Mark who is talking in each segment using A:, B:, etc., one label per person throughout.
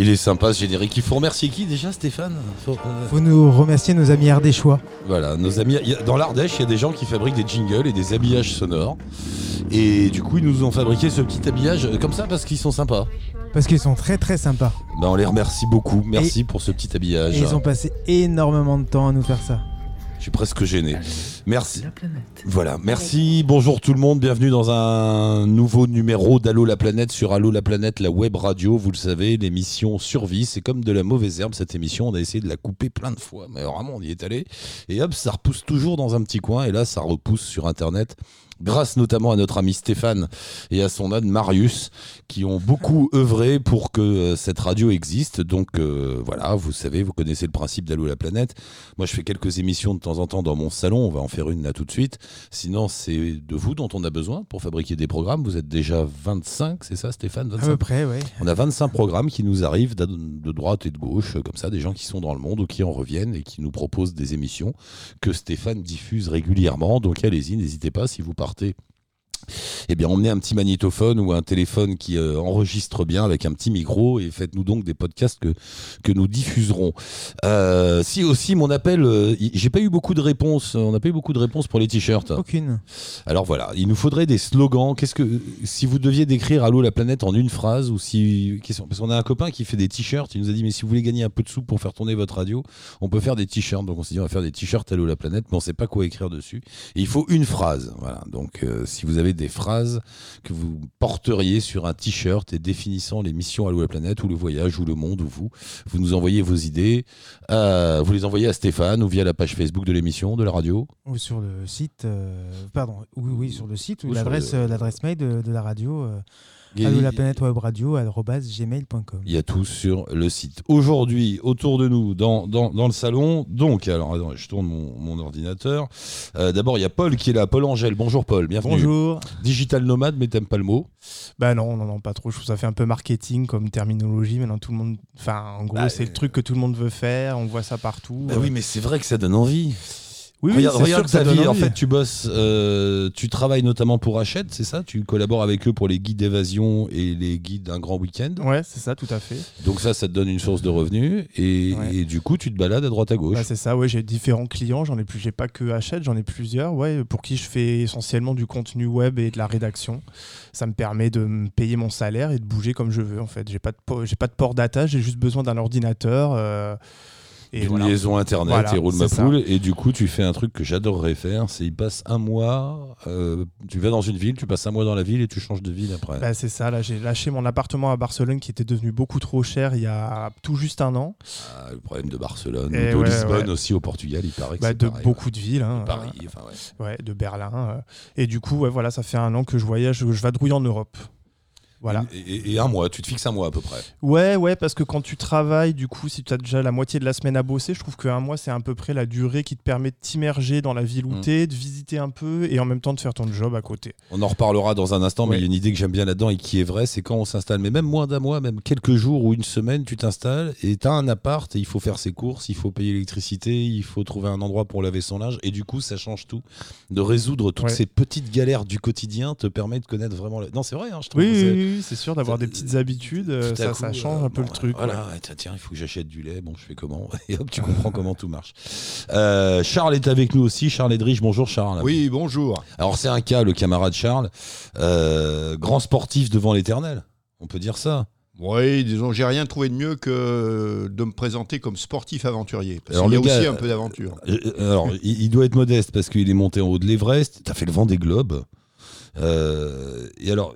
A: Il est sympa ce générique. Il faut remercier qui déjà, Stéphane Faut, euh,
B: Faut nous remercier nos amis ardéchois.
A: Voilà, nos amis. Dans l'Ardèche, il y a des gens qui fabriquent des jingles et des habillages sonores. Et du coup, ils nous ont fabriqué ce petit habillage euh, comme ça parce qu'ils sont sympas.
B: Parce qu'ils sont très très sympas.
A: Ben, on les remercie beaucoup. Merci pour ce petit habillage.
B: Et ils ont passé énormément de temps à nous faire ça.
A: Je suis presque gêné. Merci.
C: La planète.
A: Voilà, merci, bonjour tout le monde, bienvenue dans un nouveau numéro d'Allo la planète sur Allo la planète, la web radio, vous le savez, l'émission survie, c'est comme de la mauvaise herbe cette émission, on a essayé de la couper plein de fois, mais vraiment on y est allé, et hop, ça repousse toujours dans un petit coin, et là ça repousse sur internet, grâce notamment à notre ami Stéphane et à son âne Marius, qui ont beaucoup œuvré pour que euh, cette radio existe, donc euh, voilà, vous savez, vous connaissez le principe d'Allo la planète, moi je fais quelques émissions de temps en temps dans mon salon, on va en faire une là tout de suite, Sinon, c'est de vous dont on a besoin pour fabriquer des programmes. Vous êtes déjà 25, c'est ça, Stéphane
B: À
A: 25
B: peu près, ouais.
A: On a 25 programmes qui nous arrivent de de droite et de gauche, comme ça, des gens qui sont dans le monde ou qui en reviennent et qui nous proposent des émissions que Stéphane diffuse régulièrement. Donc allez-y, n'hésitez pas si vous partez apporter eh bien, emmenez un petit magnétophone ou un téléphone qui euh, enregistre bien avec un petit micro et faites-nous donc des podcasts que, que nous diffuserons. Euh, si aussi mon appel, euh, j'ai pas eu beaucoup de réponses. On n'a pas eu beaucoup de réponses pour les t-shirts.
B: Aucune.
A: Alors voilà, il nous faudrait des slogans. Qu'est-ce que si vous deviez décrire Allô la planète en une phrase ou si question- parce qu'on a un copain qui fait des t-shirts, il nous a dit mais si vous voulez gagner un peu de sous pour faire tourner votre radio, on peut faire des t-shirts. Donc on s'est dit on va faire des t-shirts Allô la planète, mais on sait pas quoi écrire dessus. Et il faut une phrase. Voilà. Donc si vous avez des phrases que vous porteriez sur un t-shirt et définissant les missions Allô la planète ou le voyage ou le monde ou vous, vous nous envoyez vos idées. Euh, vous les envoyez à Stéphane ou via la page Facebook de l'émission de la radio.
B: Ou sur le site. euh, pardon, oui, oui, sur le site ou
A: Ou sur
B: l'adresse
A: le-
B: euh, l'adresse mail de, de la radio. Euh, Allô la planète web radio gmail.com.
A: Il y a tout sur le site. Aujourd'hui, autour de nous, dans, dans, dans le salon, donc, alors, attends, je tourne mon, mon ordinateur. Euh, D'abord, il y a Paul qui est là, Paul Angèle. Bonjour Paul, bienvenue.
D: Bonjour.
A: Digital nomade, mais t'aimes pas le mot.
D: Bah non, non, non, pas trop. Je trouve ça fait un peu marketing comme terminologie. Maintenant, tout le monde. Enfin, en gros,
A: Bah,
D: c'est
A: euh,
D: le truc que tout le monde veut faire. On voit ça partout.
A: Bah
D: Euh,
A: oui, mais c'est vrai que ça donne envie.
D: Oui, oui,
A: regarde regarde
D: que ça
A: ta vie. En fait, tu bosses, euh, tu travailles notamment pour Hachette, c'est ça? Tu collabores avec eux pour les guides d'évasion et les guides d'un grand week-end?
D: Ouais, c'est ça, tout à fait.
A: Donc ça, ça te donne une source de revenus. Et,
D: Ouais.
A: et du coup, tu te balades à droite à gauche.
D: Bah, c'est ça, ouais, j'ai différents clients, j'en ai plus, j'ai pas que Hachette, j'en ai plusieurs, ouais, pour qui je fais essentiellement du contenu web et de la rédaction. Ça me permet de me payer mon salaire et de bouger comme je veux en fait. J'ai pas de j'ai pas de port data, j'ai juste besoin d'un ordinateur. euh, et
A: une
D: voilà.
A: liaison internet
D: Voilà,
A: et roule ma poule et du coup tu fais un truc que j'adorerais faire c'est il passe un mois euh, tu vas dans une ville tu passes un mois dans la ville et tu changes de ville après
D: Bah, c'est ça, là j'ai lâché mon appartement à Barcelone qui était devenu beaucoup trop cher il y a tout juste un an.
A: Ah, le problème de Barcelone
D: Et
A: de
D: ouais,
A: Lisbonne
D: ouais.
A: aussi au Portugal il paraît que
D: Bah,
A: c'est
D: de
A: pareil,
D: beaucoup de villes. hein,
A: De Paris enfin ouais.
D: ouais, de Berlin. euh. Et du coup, voilà, ça fait un an que je voyage, je vadrouille en Europe. Voilà.
A: et, un mois tu te fixes un mois à peu près
D: Ouais, ouais, parce que quand tu travailles, du coup, si tu as déjà la moitié de la semaine à bosser, je trouve qu'un mois, c'est à peu près la durée qui te permet de t'immerger dans la ville où
A: Mm.
D: t'es, de visiter un peu et en même temps de faire ton job à côté.
A: on en reparlera dans un instant mais
D: Ouais.
A: il y a une idée que j'aime bien là-dedans et qui est vraie c'est quand on s'installe mais même moins d'un mois même quelques jours ou une semaine tu t'installes et t'as un appart et il faut faire ses courses il faut payer l'électricité il faut trouver un endroit pour laver son linge et du coup ça change tout de résoudre toutes
D: Ouais.
A: ces petites galères du quotidien te permet de connaître vraiment le... non c'est vrai hein, je trouve
D: Oui, oui,
A: c'est-
D: sûr, d'avoir des petites habitudes, euh, ça,
A: coup,
D: ça change
A: euh,
D: un peu
A: bon,
D: le truc.
A: Voilà, ouais, tiens, tiens, il faut que j'achète du lait. Bon, je fais comment Et hop, tu comprends comment tout marche. Euh, Charles est avec nous aussi. Charles Edrich, bonjour Charles.
E: Oui, bonjour.
A: Alors c'est un cas, le camarade Charles, euh, grand sportif devant l'éternel. On peut dire ça.
E: Oui, disons, j'ai rien trouvé de mieux que de me présenter comme sportif aventurier. Parce
A: Alors,
E: qu'il y a
A: gars,
E: aussi un peu d'aventure.
A: Euh, Alors, il, il doit être modeste parce qu'il est monté en haut de l'Everest. T'as fait le vent des globes. Euh, et alors,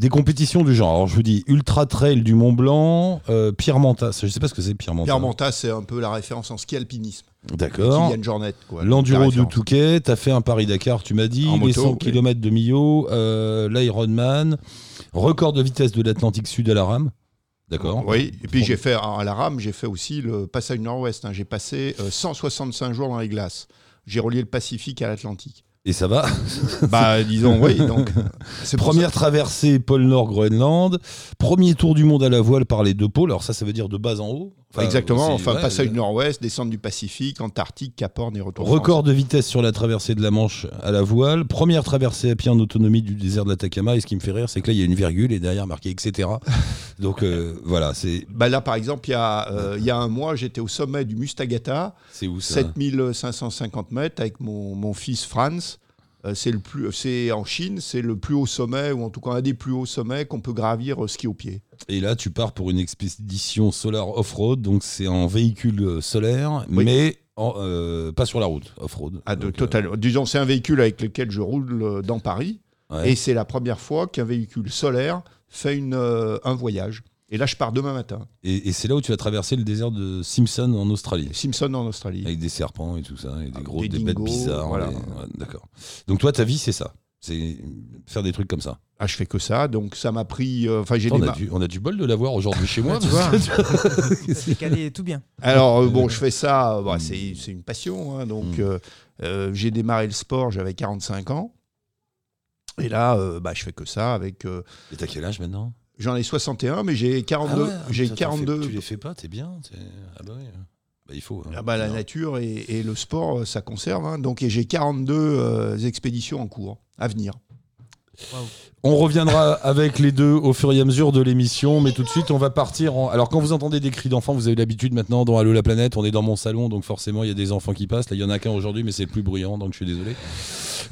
A: des compétitions du genre. Alors, je vous dis Ultra Trail du Mont Blanc, euh, Pierre Mantas. Je sais pas ce que c'est Pierre Mantas.
E: Pierre Montas, c'est un peu la référence en ski alpinisme.
A: D'accord.
E: Kylian Jornet. quoi.
A: L'enduro
E: référence.
A: Touquet, t'as fait un Paris-Dakar, tu m'as dit,
E: En
A: les
E: moto,
A: 100
E: oui.
A: km de Millau, euh, l'Ironman, record de vitesse de l'Atlantique Sud à la rame. D'accord
E: Oui, et puis j'ai fait à la rame, j'ai fait aussi le passage nord-ouest. hein. J'ai passé euh, 165 jours dans les glaces. J'ai relié le Pacifique à l'Atlantique.
A: Et ça va
E: Bah, disons, oui. Donc,
A: Première traversée pôle Nord Groenland, premier tour du monde à la voile par les deux pôles. Alors ça, ça veut dire de bas en haut.
E: Enfin, Exactement. enfin,
A: ouais,
E: passage
A: euh,
E: nord-ouest, descendre du Pacifique, Antarctique, Cap Horn et retour.
A: Record de vitesse sur la traversée de la Manche à la voile. Première traversée à pied en autonomie du désert de l'Atacama. Et ce qui me fait rire, c'est que là, il y a une virgule et derrière marqué etc. Donc euh, voilà, c'est
E: Bah là, par exemple, il y, a, euh, il y a un mois, j'étais au sommet du Mustagata,
A: c'est où ça?
E: 7550 mètres, avec mon, mon fils Franz. Euh, c'est le plus, c'est en Chine, c'est le plus haut sommet, ou en tout cas un des plus hauts sommets qu'on peut gravir euh, ski au pied.
A: Et là, tu pars pour une expédition solar off-road. Donc c'est en véhicule euh, solaire,
E: Oui.
A: mais en, euh, pas sur la route, off-road.
E: À de,
A: Donc, euh,
E: total, disons, c'est un véhicule avec lequel je roule dans Paris,
A: ouais.
E: et c'est la première fois qu'un véhicule solaire fait une, euh, un voyage. Et là, je pars demain matin.
A: Et, et c'est là où tu vas traverser le désert de Simpson en Australie.
E: Simpson en Australie.
A: Avec des serpents et tout ça, et des
E: Ah,
A: gros,
E: des
A: des, bêtes bizarres.
E: voilà.
A: ouais, D'accord. Donc toi, ta vie, c'est ça. C'est faire des trucs comme ça.
E: Ah, je fais que ça, donc ça m'a pris. euh, Enfin, j'ai
A: on, a
E: démarré.
A: du, on a du bol de l'avoir aujourd'hui chez moi.
B: tu
A: que-
B: C'est calé tout bien.
E: Alors, euh, bon, je fais ça, euh, bah,
A: Mm.
E: c'est une passion. hein, donc,
A: Mm.
E: euh, euh, j'ai démarré le sport, j'avais 45 ans. Et là, euh, bah, je fais que ça avec. euh,
A: Et t'as quel âge maintenant?
E: J'en ai 61, mais j'ai 42.
A: Ah ouais,
E: j'ai
A: t'en fais-
E: 42.
A: tu les fais pas, t'es bien. t'es- Ah bah oui. Bah, il faut. hein.
E: Ah bah, la nature et, et le sport, euh, ça conserve. hein. Donc, et j'ai 42 euh, expéditions en cours à venir.
A: On reviendra avec les deux au fur et à mesure de l'émission, mais tout de suite, on va partir. En... Alors, quand vous entendez des cris d'enfants, vous avez l'habitude maintenant dans Allo la planète. On est dans mon salon, donc forcément, il y a des enfants qui passent. Là, il y en a qu'un aujourd'hui, mais c'est le plus bruyant, donc je suis désolé.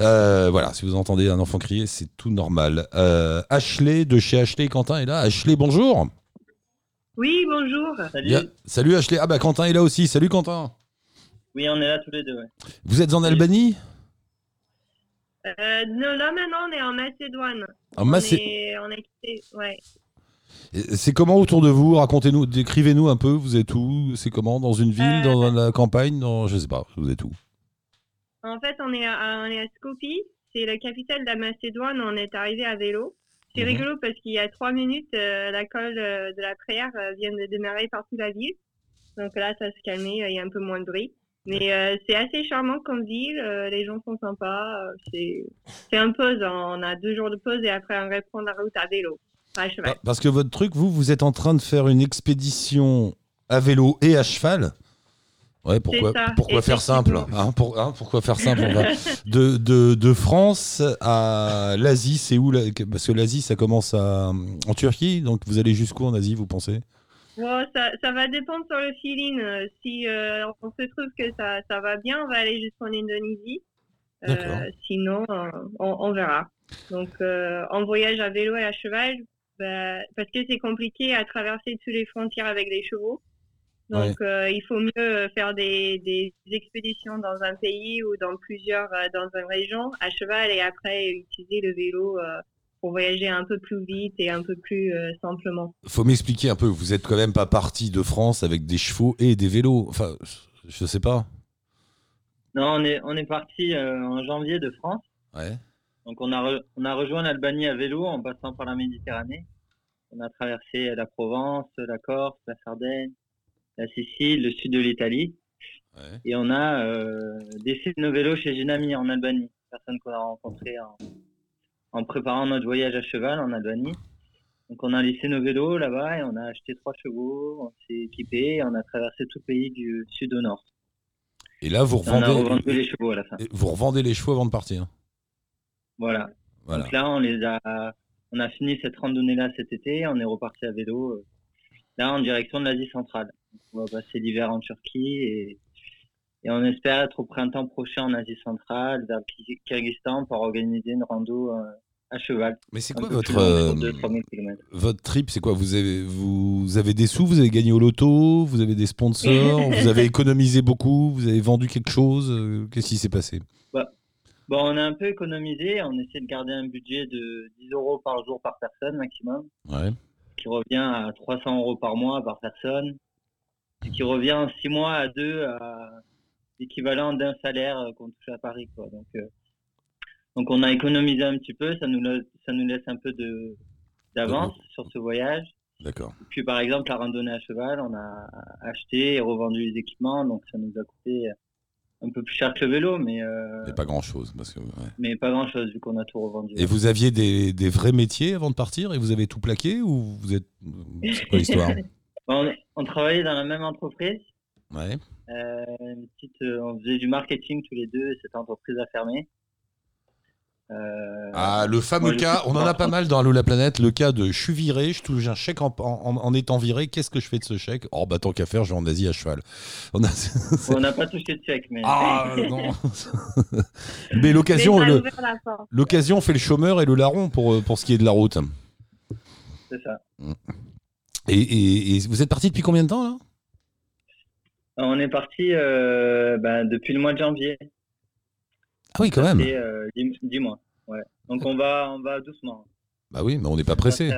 A: Euh, voilà, si vous entendez un enfant crier, c'est tout normal. Euh, Ashley de chez Ashley, Quentin est là. Ashley, bonjour.
F: Oui, bonjour.
A: Bien. Salut Ashley. Ah bah Quentin est là aussi. Salut Quentin.
G: Oui, on est là tous les deux. ouais.
A: Vous êtes en Albanie?
F: Euh, non, là maintenant on est en Macédoine.
A: En
F: on,
A: Macé-
F: est, on est quitté, ouais.
A: Et C'est comment autour de vous? Racontez-nous, décrivez-nous un peu. Vous êtes où? C'est comment? Dans une ville, dans la campagne? Dans... Je sais pas. Vous êtes où?
F: En fait, on est à, on est à Skopje, c'est la capitale de la Macédoine. On est arrivé à vélo. C'est
A: Mhm.
F: rigolo parce qu'il y a trois minutes, euh, la colle euh, de la prière euh, vient de démarrer par toute la ville. Donc là, ça se calmé, il y a un peu moins de bruit. Mais euh, c'est assez charmant comme ville, euh, les gens sont sympas. euh, c'est c'est un pause, hein. on a deux jours de pause et après on reprend la route à vélo, pas à cheval.
A: Ah, Parce que votre truc, vous, vous êtes en train de faire une expédition à vélo et à cheval. Ouais, pourquoi, pourquoi faire simple hein, pour- hein, Pourquoi faire simple on va- de, de, de France à l'Asie, c'est où Parce que l'Asie, ça commence à, en Turquie, donc vous allez jusqu'où en Asie, vous pensez?
F: Bon, ça, ça va dépendre sur le feeling. Euh, Si euh, on se trouve que ça, ça va bien, on va aller jusqu'en Indonésie. Euh, sinon, euh, on, on verra. Donc, en voyage à vélo et à cheval, bah, parce que c'est compliqué à traverser toutes les frontières avec les chevaux. Donc, euh, il faut mieux faire des, des expéditions dans un pays ou dans plusieurs, euh, dans une région à cheval et après utiliser le vélo euh, pour voyager un peu plus vite et un peu plus euh, simplement.
A: Faut m'expliquer un peu. Vous êtes quand même pas parti de France avec des chevaux et des vélos. Enfin, je sais pas.
G: Non, on est, on est parti euh, en janvier de France.
A: Ouais.
G: Donc on a, re- on a rejoint l'Albanie à vélo en passant par la Méditerranée. On a traversé la Provence, la Corse, la Sardaigne, la Sicile, le sud de l'Italie.
A: Ouais.
G: Et on a euh, laissé nos vélos chez une amie en Albanie, personne qu'on a rencontrée en, en préparant notre voyage à cheval en Albanie. Donc on a laissé nos vélos là-bas et on a acheté trois chevaux, on s'est équipé et on a traversé tout le pays du sud au nord.
A: Et là, vous
G: on a
A: revendez,
G: les chevaux à la fin.
A: vous revendez les chevaux avant de partir.
G: Voilà.
A: Voilà.
G: Donc là, on les a, on a fini cette randonnée-là cet été. On est reparti à vélo, euh, là en direction de l'Asie centrale. On va passer l'hiver en Turquie et, et on espère être au printemps prochain en Asie centrale, vers le Kyrgyzstan, pour organiser une rando euh, à cheval.
A: Mais c'est quoi votre euh,
G: sur 2-3 000 kilomètres.
A: votre trip C'est quoi? Vous avez vous avez des sous Vous avez gagné au loto Vous avez des sponsors Vous avez économisé beaucoup Vous avez vendu quelque chose Euh, Qu'est-ce qui s'est passé?
G: Bon, on a un peu économisé. On essaie de garder un budget de 10 euros par jour par personne maximum.
A: Ouais.
G: qui revient à 300 euros par mois par personne, et qui revient en 6 mois à deux à l'équivalent d'un salaire euh, qu'on touche à Paris. Quoi. Donc, euh, donc on a économisé un petit peu, ça nous, la- ça nous laisse un peu de d'avance sur ce voyage.
A: D'accord.
G: Et puis par exemple la randonnée à cheval, on a acheté et revendu les équipements, donc ça nous a coûté un peu plus cher que le vélo, mais, euh,
A: Mais pas grand-chose. Parce que, ouais.
G: mais pas grand chose vu qu'on a tout revendu.
A: Et vous aviez des, des vrais métiers avant de partir? Et vous avez tout plaqué ou vous êtes. C'est quoi l'histoire?
G: On, on travaillait dans la même entreprise.
A: Ouais.
G: Euh, une petite, euh, on faisait du marketing tous les deux et cette entreprise a fermé. Euh,
A: Ah, le fameux
G: Moi,
A: cas, on en a pas mal dans Allo la planète, le cas de je suis viré, je touche un chèque en, en- en étant viré, qu'est-ce que je fais de ce chèque? Oh, bah tant qu'à faire, je vais en Asie à cheval. On a-
G: on n'a pas touché de chèque, mais
A: Ah, non Mais l'occasion le- l'occasion fait le chômeur et le larron pour, pour ce qui est de la route.
G: c'est ça.
A: Et, et- et vous êtes parti depuis combien de temps là?
G: On est parti euh, ben, depuis le mois de janvier.
A: Ah oui, quand même.
G: Euh, dix, dix mois. Ouais. Donc on va, on va doucement.
A: Bah oui, mais on n'est pas pressé.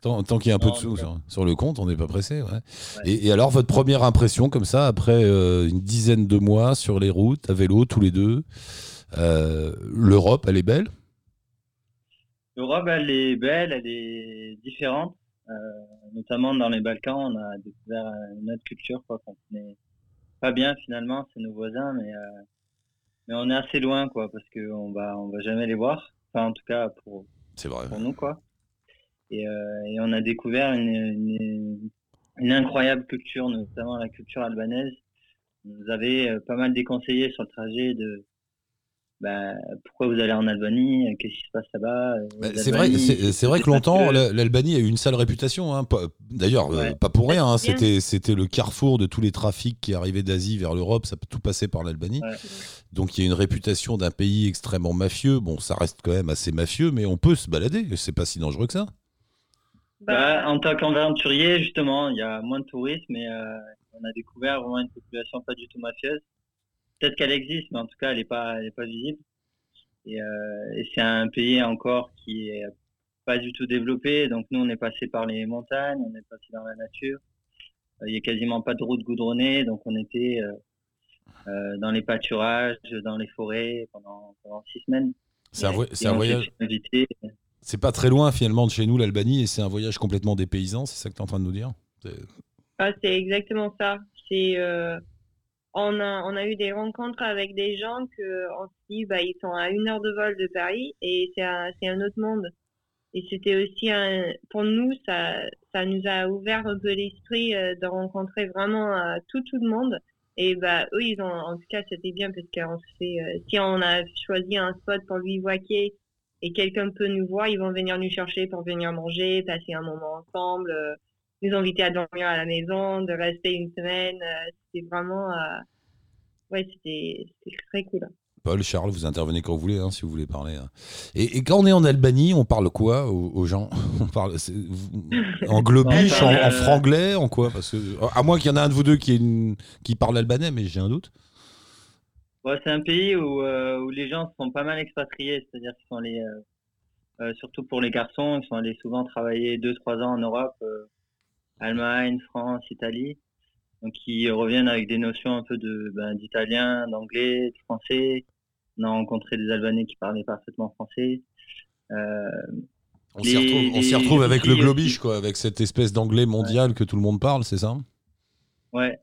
A: Tant, tant qu'il y a un peu de sous sur, sur le compte, on n'est pas pressé. Ouais. Et, et alors, votre première impression, comme ça, après euh, une dizaine de mois sur les routes, à vélo, tous les deux, euh, l'Europe, elle est belle?
G: L'Europe, elle est belle, elle est différente. Euh, notamment dans les Balkans, on a découvert euh, une autre culture quoi, qu'on connaît pas bien finalement, c'est nos voisins, mais, euh, mais on est assez loin quoi, parce qu'on va, on va jamais les voir. Enfin, en tout cas pour,
A: C'est vrai.
G: pour nous quoi. Et, et on a découvert une, une, une incroyable culture, notamment la culture albanaise. On nous avait pas mal déconseillé sur le trajet de bah, pourquoi vous allez en Albanie, qu'est-ce qui se passe là-bas?
A: Bah, c'est vrai, c'est vrai que longtemps,
G: que-
A: l'Albanie a eu une sale réputation. hein. D'ailleurs, euh,
G: Ouais.
A: pas pour rien. hein.
F: Bien.
A: C'était c'était le carrefour de tous les trafics qui arrivaient d'Asie vers l'Europe. Ça tout passait par l'Albanie.
G: Ouais.
A: Donc il y a une réputation d'un pays extrêmement mafieux. Bon, ça reste quand même assez mafieux, mais on peut se balader. C'est pas si dangereux que ça.
G: Bah, en tant qu'aventurier, justement, il y a moins de tourisme mais euh, on a découvert vraiment une population pas du tout mafieuse. Peut-être qu'elle existe, mais en tout cas, elle n'est pas, elle est pas visible. Et, euh, et c'est un pays encore qui est pas du tout développé. Donc nous, on est passé par les montagnes, on est passé dans la nature. Euh, Il y a quasiment pas de route goudronnée, donc on était euh, euh, dans les pâturages, dans les forêts pendant, pendant six semaines.
A: C'est un, voyage. C'est pas très loin finalement de chez nous, l'Albanie, et c'est un voyage complètement dépaysant. C'est ça que tu es en train de nous dire? C'est-
F: Ah, c'est exactement ça. C'est euh, on a on a eu des rencontres avec des gens que on se dit bah ils sont à une heure de vol de Paris et c'est un c'est un autre monde. Et c'était aussi un pour nous ça ça nous a ouvert un peu l'esprit euh, de rencontrer vraiment euh, tout tout le monde. Et bah eux ils ont en tout cas c'était bien parce qu'on euh, si on a choisi un spot pour bivouaquer et quelqu'un peut nous voir, ils vont venir nous chercher pour venir manger, passer un moment ensemble. Euh, nous inviter à dormir à la maison, de rester une semaine. euh, c'était vraiment. euh, ouais, c'était très cool.
A: Paul, Charles, vous intervenez quand vous voulez, hein, si vous voulez parler. hein. Et, et quand on est en Albanie, on parle quoi aux, aux gens? On parle en globiche, en,
G: euh,
A: franglais, en quoi? Parce que à moins qu'il y en ait un de vous deux qui, une- qui parle albanais, mais j'ai un doute.
G: Ouais, c'est un pays où, euh, où les gens sont pas mal expatriés, c'est-à-dire qu'ils sont allés, euh, euh, surtout pour les garçons, ils sont allés souvent travailler deux, trois ans en Europe, euh, Allemagne, France, Italie. Donc ils reviennent avec des notions un peu de ben, d'italien, d'anglais, de français. On a rencontré des Albanais qui parlaient parfaitement français. Euh,
A: On s'y retrouve,
G: les
A: avec le
G: aussi.
A: quoi, avec cette espèce d'anglais mondial que tout le monde parle, c'est ça?
G: Ouais.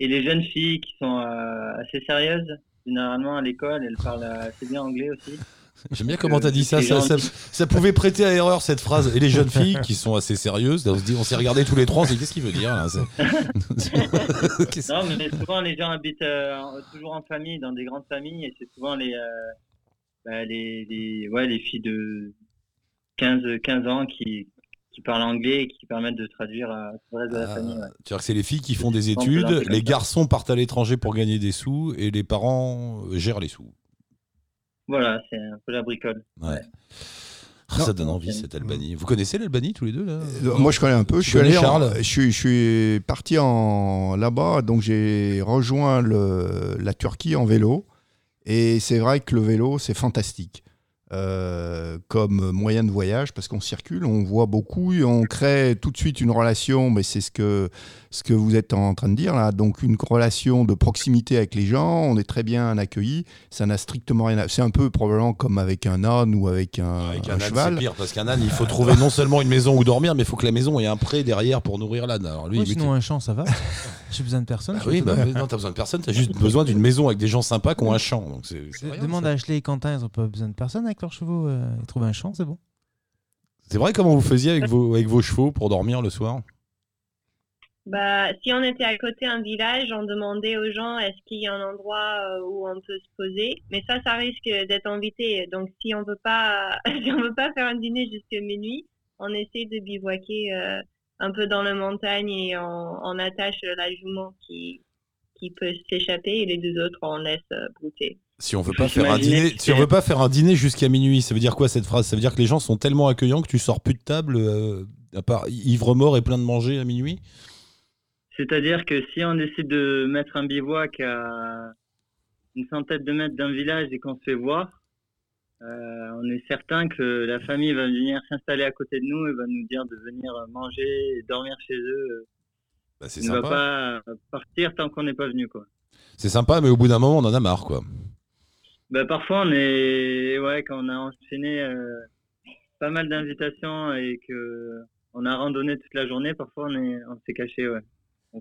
G: Et les jeunes filles qui sont euh, assez sérieuses, généralement à l'école, elles parlent assez bien anglais aussi.
A: J'aime bien comment
G: euh,
A: tu as dit ça ça, pouvait prêter à erreur cette phrase. Et les jeunes filles qui sont assez sérieuses, on se dit- on s'est regardé tous les trois, on s'est dit qu'est-ce qu'il veut dire là
G: Non, mais souvent les gens habitent euh, toujours en famille, dans des grandes familles, et c'est souvent les, euh, bah, les, les, ouais, les filles de 15, 15 ans qui, qui parlent anglais et qui permettent de traduire à tout le reste de la
A: Ah,
G: famille. ouais.
A: Tu que c'est les filles qui font des études, les garçons partent à l'étranger pour gagner des sous et les parents euh, gèrent les sous.
G: Voilà, c'est un peu la bricole.
A: Ouais. Ah, ça donne envie cette Albanie. Vous connaissez l'Albanie tous les deux là?
E: Euh, Moi, je connais un peu. Je suis, allé en- je, suis, je suis parti en, là-bas, donc j'ai rejoint le, la Turquie en vélo. Et c'est vrai que le vélo, c'est fantastique. euh, comme moyen de voyage parce qu'on circule, on voit beaucoup, et on crée tout de suite une relation, mais c'est ce que, ce que vous êtes en train de dire là, donc une relation de proximité avec les gens, on est très bien accueillis, ça n'a strictement rien à... C'est un peu probablement comme avec un âne ou avec un,
A: Avec
E: un
A: un âne,
E: cheval.
A: c'est pire, parce qu'un âne, il faut trouver non seulement une maison où dormir, mais il faut que la maison ait un pré derrière pour nourrir l'âne. Alors lui, il-
B: sinon, un champ, ça va. J'ai besoin de personne.
A: Ah
B: je
A: oui, bah, non, t'as besoin de personne, t'as juste besoin d'une maison avec des gens sympas qui ont un champ. Donc rien,
B: Demande
A: ça.
B: à Ashley et Quentin, ils ont pas besoin de personne avec leurs chevaux. euh, ils trouvent un champ, c'est bon.
A: C'est vrai comment vous faisiez avec vos, avec vos chevaux pour dormir le soir?
F: Bah, si on était à côté d'un village, on demandait aux gens est-ce qu'il y a un endroit euh, où on peut se poser? Mais ça, ça risque d'être invité. Donc, si on veut pas, si on veut pas faire un dîner jusqu'à minuit, on essaie de bivouaquer euh, un peu dans la montagne et on, on attache la jument qui qui peut s'échapper et les deux autres on laisse euh, brouter.
A: Si on veut pas faire un dîner, si on veut pas faire un dîner jusqu'à minuit, ça veut dire quoi cette phrase? Ça veut dire que les gens sont tellement accueillants que tu sors plus de table, euh, à part ivre mort et plein de manger à minuit?
G: C'est-à-dire que si on décide de mettre un bivouac à une centaine de mètres d'un village et qu'on se fait voir, euh, on est certain que la famille va venir s'installer à côté de nous et va nous dire de venir manger et dormir chez eux.
A: Bah, c'est
G: On ne va pas partir tant qu'on n'est pas venu. Quoi.
A: C'est sympa, mais au bout d'un moment, on en a marre, quoi.
G: Bah, parfois, on est, ouais, quand on a enchaîné euh, pas mal d'invitations et que on a randonné toute la journée, parfois on est, on s'est caché, ouais.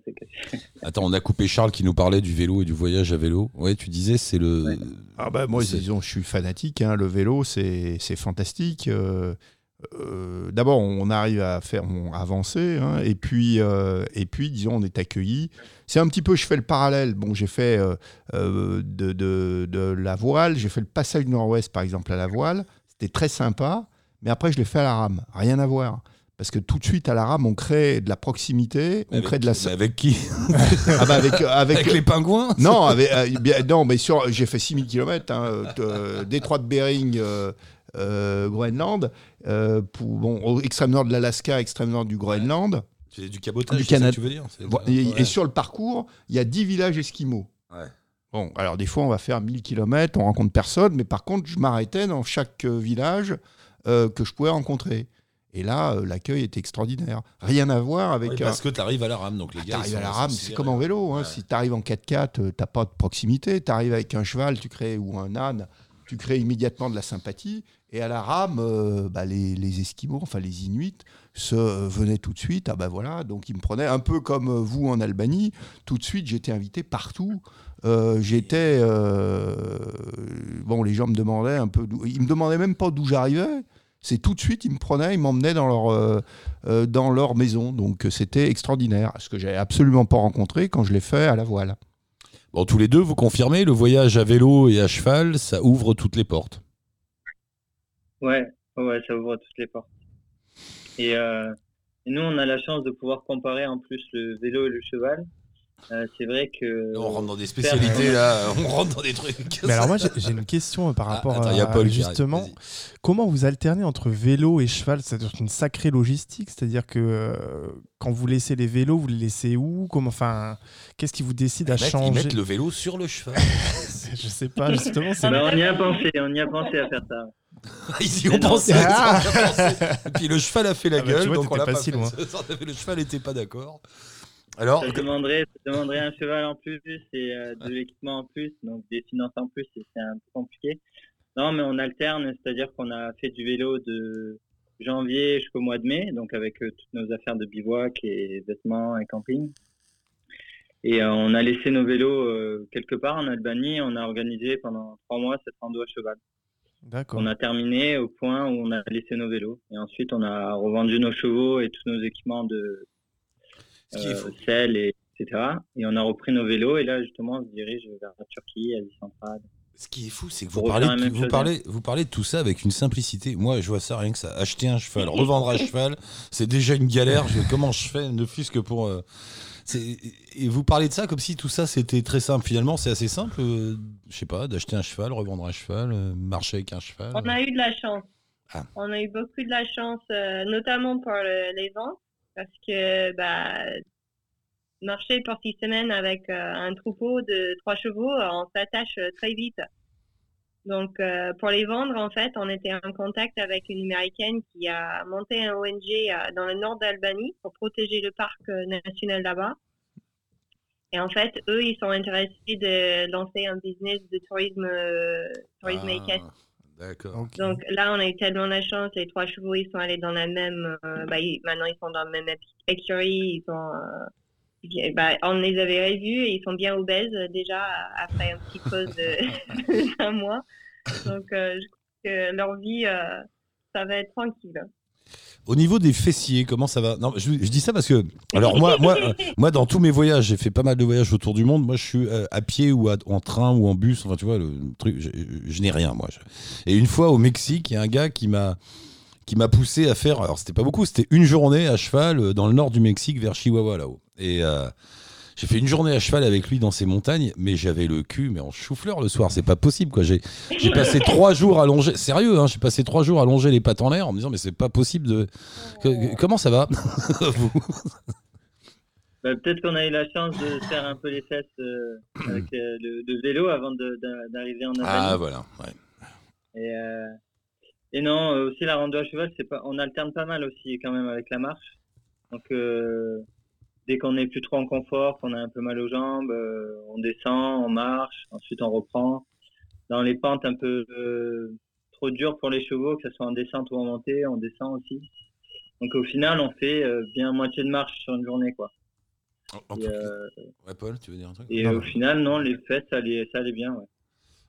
A: Attends, on a coupé Charles qui nous parlait du vélo et du voyage à vélo. Ouais, tu disais, c'est le.
G: Ouais.
E: Ah bah moi, disons, je suis fanatique. hein. Le vélo, c'est c'est fantastique. Euh, euh, D'abord, on arrive à faire on, avancer, hein, et puis euh, et puis, disons, on est accueilli. C'est un petit peu, je fais le parallèle. Bon, j'ai fait de, de, de la voile, j'ai fait le passage nord-ouest, par exemple, à la voile. C'était très sympa, mais après, je l'ai fait à la rame. Rien à voir. Parce que tout de suite, à la rame, on crée de la proximité, on
A: Avec-
E: crée de la...
A: mais avec qui
E: Ah bah avec, avec,
A: Avec les pingouins
E: non, avec, euh, bien- non, mais sur, j'ai fait 6000 km, hein, euh, euh, détroit de Bering, euh, euh, Groenland, euh, pour, bon, au extrême nord de l'Alaska, extrême nord du Groenland.
A: C'est du cabotage,
E: Du
A: c'est ça que
E: Canada.
A: tu veux dire
E: Et,
A: Ouais.
E: et sur le parcours, il y a 10 villages esquimaux.
A: Ouais.
E: Bon, alors des fois, on va faire 1000 km, on rencontre personne, mais par contre, je m'arrêtais dans chaque euh, village euh, que je pouvais rencontrer. Et là, euh, l'accueil était extraordinaire. Rien à voir avec. Un-
A: parce que tu arrives à la rame, donc les
E: ah,
A: gars.
E: T'arrives à la rame, c'est comme en vélo. Hein.
A: Ouais.
E: Si t'arrives en 4x4, euh, t'as pas de proximité. T'arrives avec un cheval, tu crées ou un âne, tu crées immédiatement de la sympathie. Et à la rame, euh, bah, les, les Esquimaux, enfin les Inuits, se euh, venaient tout de suite. Ah bah voilà, donc ils me prenaient un peu comme euh, vous en Albanie. Tout de suite, j'étais invité partout. Euh, j'étais euh, bon, les gens me demandaient un peu. Ils me demandaient même pas d'où j'arrivais. C'est tout de suite, ils me prenaient, ils m'emmenaient dans leur euh, euh, dans leur maison. Donc euh, c'était extraordinaire, ce que j'avais absolument pas rencontré quand je l'ai fait à la voile.
A: Bon, tous les deux, vous confirmez, le voyage à vélo et à cheval, ça ouvre toutes les portes.
G: Ouais, ouais, ouais, ça ouvre toutes les portes. Et, euh, et nous, on a la chance de pouvoir comparer en plus le vélo et le cheval. Euh, c'est vrai que.
A: On rentre dans des spécialités, là, on rentre dans des trucs.
D: Mais alors moi j'ai une question par
A: Ah,
D: rapport
A: attends,
D: à
A: il y a Paul arrive,
D: justement comment vous alternez entre vélo et cheval? C'est une sacrée logistique, c'est-à-dire que euh, quand vous laissez les vélos, vous les laissez où? Comment enfin qu'est-ce qui vous décide à
A: mettent-
D: changer?
A: Ils mettent le vélo sur le cheval.
D: Je sais pas justement.
G: Bah, on y a pensé, on y a pensé à faire ça.
A: Ils y ont pensé.
D: Ah.
A: ils y ont pensé. Et puis le cheval a fait la
D: Ah bah, tu
A: gueule,
D: vois,
A: donc on l'a
D: pas
A: pas
D: si
A: fait.
D: loin.
A: Le cheval n'était pas d'accord. Alors,
G: Ça demanderait, ça demanderait un cheval en plus et euh, de l'équipement en plus, donc des finances en plus, et c'est un peu compliqué. Non, mais on alterne, c'est-à-dire qu'on a fait du vélo de janvier jusqu'au mois de mai, donc avec euh, toutes nos affaires de bivouac et vêtements et camping. Et euh, on a laissé nos vélos euh, quelque part en Albanie, on a organisé pendant trois mois cette rando à cheval.
D: D'accord.
G: On a terminé au point où on a laissé nos vélos. Et ensuite, on a revendu nos chevaux et tous nos équipements de
A: ce qui est
G: euh,
A: fou.
G: Sel, et, etc. Et on a repris nos vélos. Et là, justement, on se dirige vers la Turquie, Asie centrale.
A: Ce qui est fou, c'est que vous parlez, vous,
G: chose,
A: parlez, vous parlez de tout ça avec une simplicité. Moi, je vois ça rien que ça. Acheter un cheval, revendre un cheval, c'est déjà une galère. Je- comment je fais, ne fût-ce que pour. euh, et vous parlez de ça comme si tout ça c'était très simple. Finalement, c'est assez simple. euh, je sais pas, d'acheter un cheval, revendre un cheval, euh, marcher avec un cheval.
F: On a eu de la chance.
A: Ah.
F: On a eu beaucoup de la chance, euh, notamment pour le- les ventes, parce que bah, marcher pour six semaines avec euh, un troupeau de trois chevaux, euh, on s'attache euh, très vite. Donc, euh, pour les vendre, en fait, on était en contact avec une américaine qui a monté un ONG euh, dans le nord d'Albanie pour protéger le parc euh, national là-bas. Et en fait, eux, ils sont intéressés de lancer un business de tourisme, tourisme
A: Ah,
F: équestre.
A: D'accord.
F: Donc là, on a eu tellement la chance. Les trois chevaux, ils sont allés dans la même. euh, bah, ils- maintenant, ils sont dans la même écurie. Ils sont. euh, bah, on les avait revus et ils sont bien obèses euh, déjà après un petit pause de- d'un mois. Donc, euh, je crois que leur vie, euh, ça va être tranquille.
A: Au niveau des fessiers, comment ça va? Non, je, je dis ça parce que, alors moi, moi, euh, moi, dans tous mes voyages, j'ai fait pas mal de voyages autour du monde. Moi, je suis euh, à pied ou à- en train ou en bus. Enfin, tu vois, le truc, je, je n'ai rien, moi. Je- Et une fois au Mexique, il y a un gars qui m'a qui m'a poussé à faire. Alors, c'était pas beaucoup, c'était une journée à cheval euh, dans le nord du Mexique, vers Chihuahua là-haut. Et euh, j'ai fait une journée à cheval avec lui dans ces montagnes, mais j'avais le cul, mais en chou-fleur le soir. C'est pas possible, quoi. J'ai passé trois jours à longer. Sérieux, hein, j'ai passé trois jours longer les pattes en l'air en me disant, mais c'est pas possible de. Que- comment ça va? Vous
G: Bah, Peut-être qu'on a eu la chance de faire un peu les fesses euh, avec euh, le, le vélo avant d'arriver en Albanie.
A: Ah voilà. ouais.
G: Et, euh, et non, euh, aussi la rando à cheval, c'est pas, on alterne pas mal aussi quand même avec la marche. Donc euh, dès qu'on est plus trop en confort, qu'on a un peu mal aux jambes, euh, on descend, on marche, ensuite on reprend. Dans les pentes un peu euh, trop dures pour les chevaux, que ce soit en descente ou en montée, on descend aussi. Donc au final, on fait euh, bien moitié de marche sur une journée, quoi.
A: En, en
G: Et, euh,
A: ouais, Paul, tu veux dire un truc?
G: et
A: Non,
G: au
A: non.
G: final, non, les fesses, ça allait, ça allait bien. Ouais.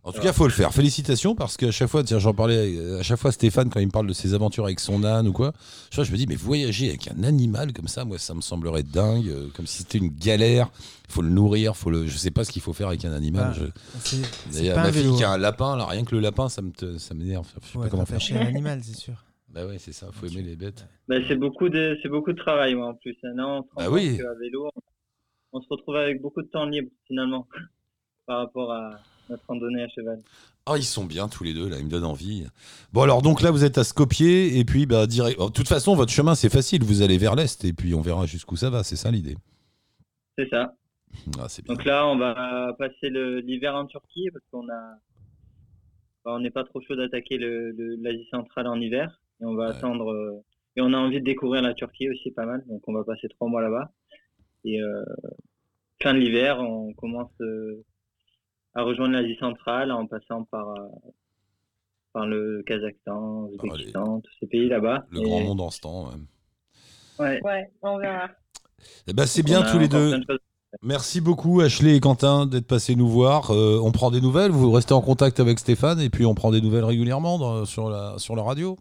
A: En tout cas, faut le faire. Félicitations parce qu'à chaque fois, tiens, j'en parlais à chaque fois Stéphane quand il me parle de ses aventures avec son âne ou quoi. Je, je me dis, mais voyager avec un animal comme ça, moi, ça me semblerait dingue, euh, comme si c'était une galère. Il faut le nourrir, faut le. Je sais pas ce qu'il faut faire avec un animal.
B: Bah,
A: Je-
B: c'est
A: D'ailleurs, ma fille qui a un lapin, là, rien que le lapin, ça me te- ça m'énerve. Je sais
B: Ouais,
A: pas comment faire.
B: fâché un animal, c'est sûr.
A: Bah ouais, c'est ça. Faut aimer les bêtes.
G: Ben, c'est beaucoup de c'est beaucoup de travail moi, en plus. Non, on
A: Bah oui.
G: qu'à vélo, on, on se retrouve avec beaucoup de temps libre finalement par rapport à notre randonnée à cheval.
A: Ah, ils sont bien tous les deux, là, ils me donnent envie. Bon, alors, donc là, vous êtes à Skopje, et puis, bah, direct. De toute façon, votre chemin, c'est facile, vous allez vers l'Est, et puis on verra jusqu'où ça va, c'est ça l'idée.
G: C'est ça.
A: Ah, bien.
G: Donc là, on va passer l'hiver en Turquie parce qu'on a bah, on n'est pas trop chaud d'attaquer l'Asie centrale en hiver et on va
A: Ouais.
G: attendre euh, et on a envie de découvrir la Turquie aussi pas mal. Donc on va passer trois mois là-bas et euh, fin de l'hiver, on commence euh, à rejoindre l'Asie centrale en passant par euh, par le Kazakhstan, l'Ouzbékistan, tous ces pays là-bas.
A: Le
G: Et-
A: grand monde en ce temps. ouais.
G: Ouais.
F: Ouais, on verra.
A: Eh ben, c'est bien tous les deux.
G: de.
A: Merci beaucoup, Ashley et Quentin, d'être passés nous voir. Euh, on prend des nouvelles, vous restez en contact avec Stéphane, et puis on prend des nouvelles régulièrement dans- sur, la, sur la radio.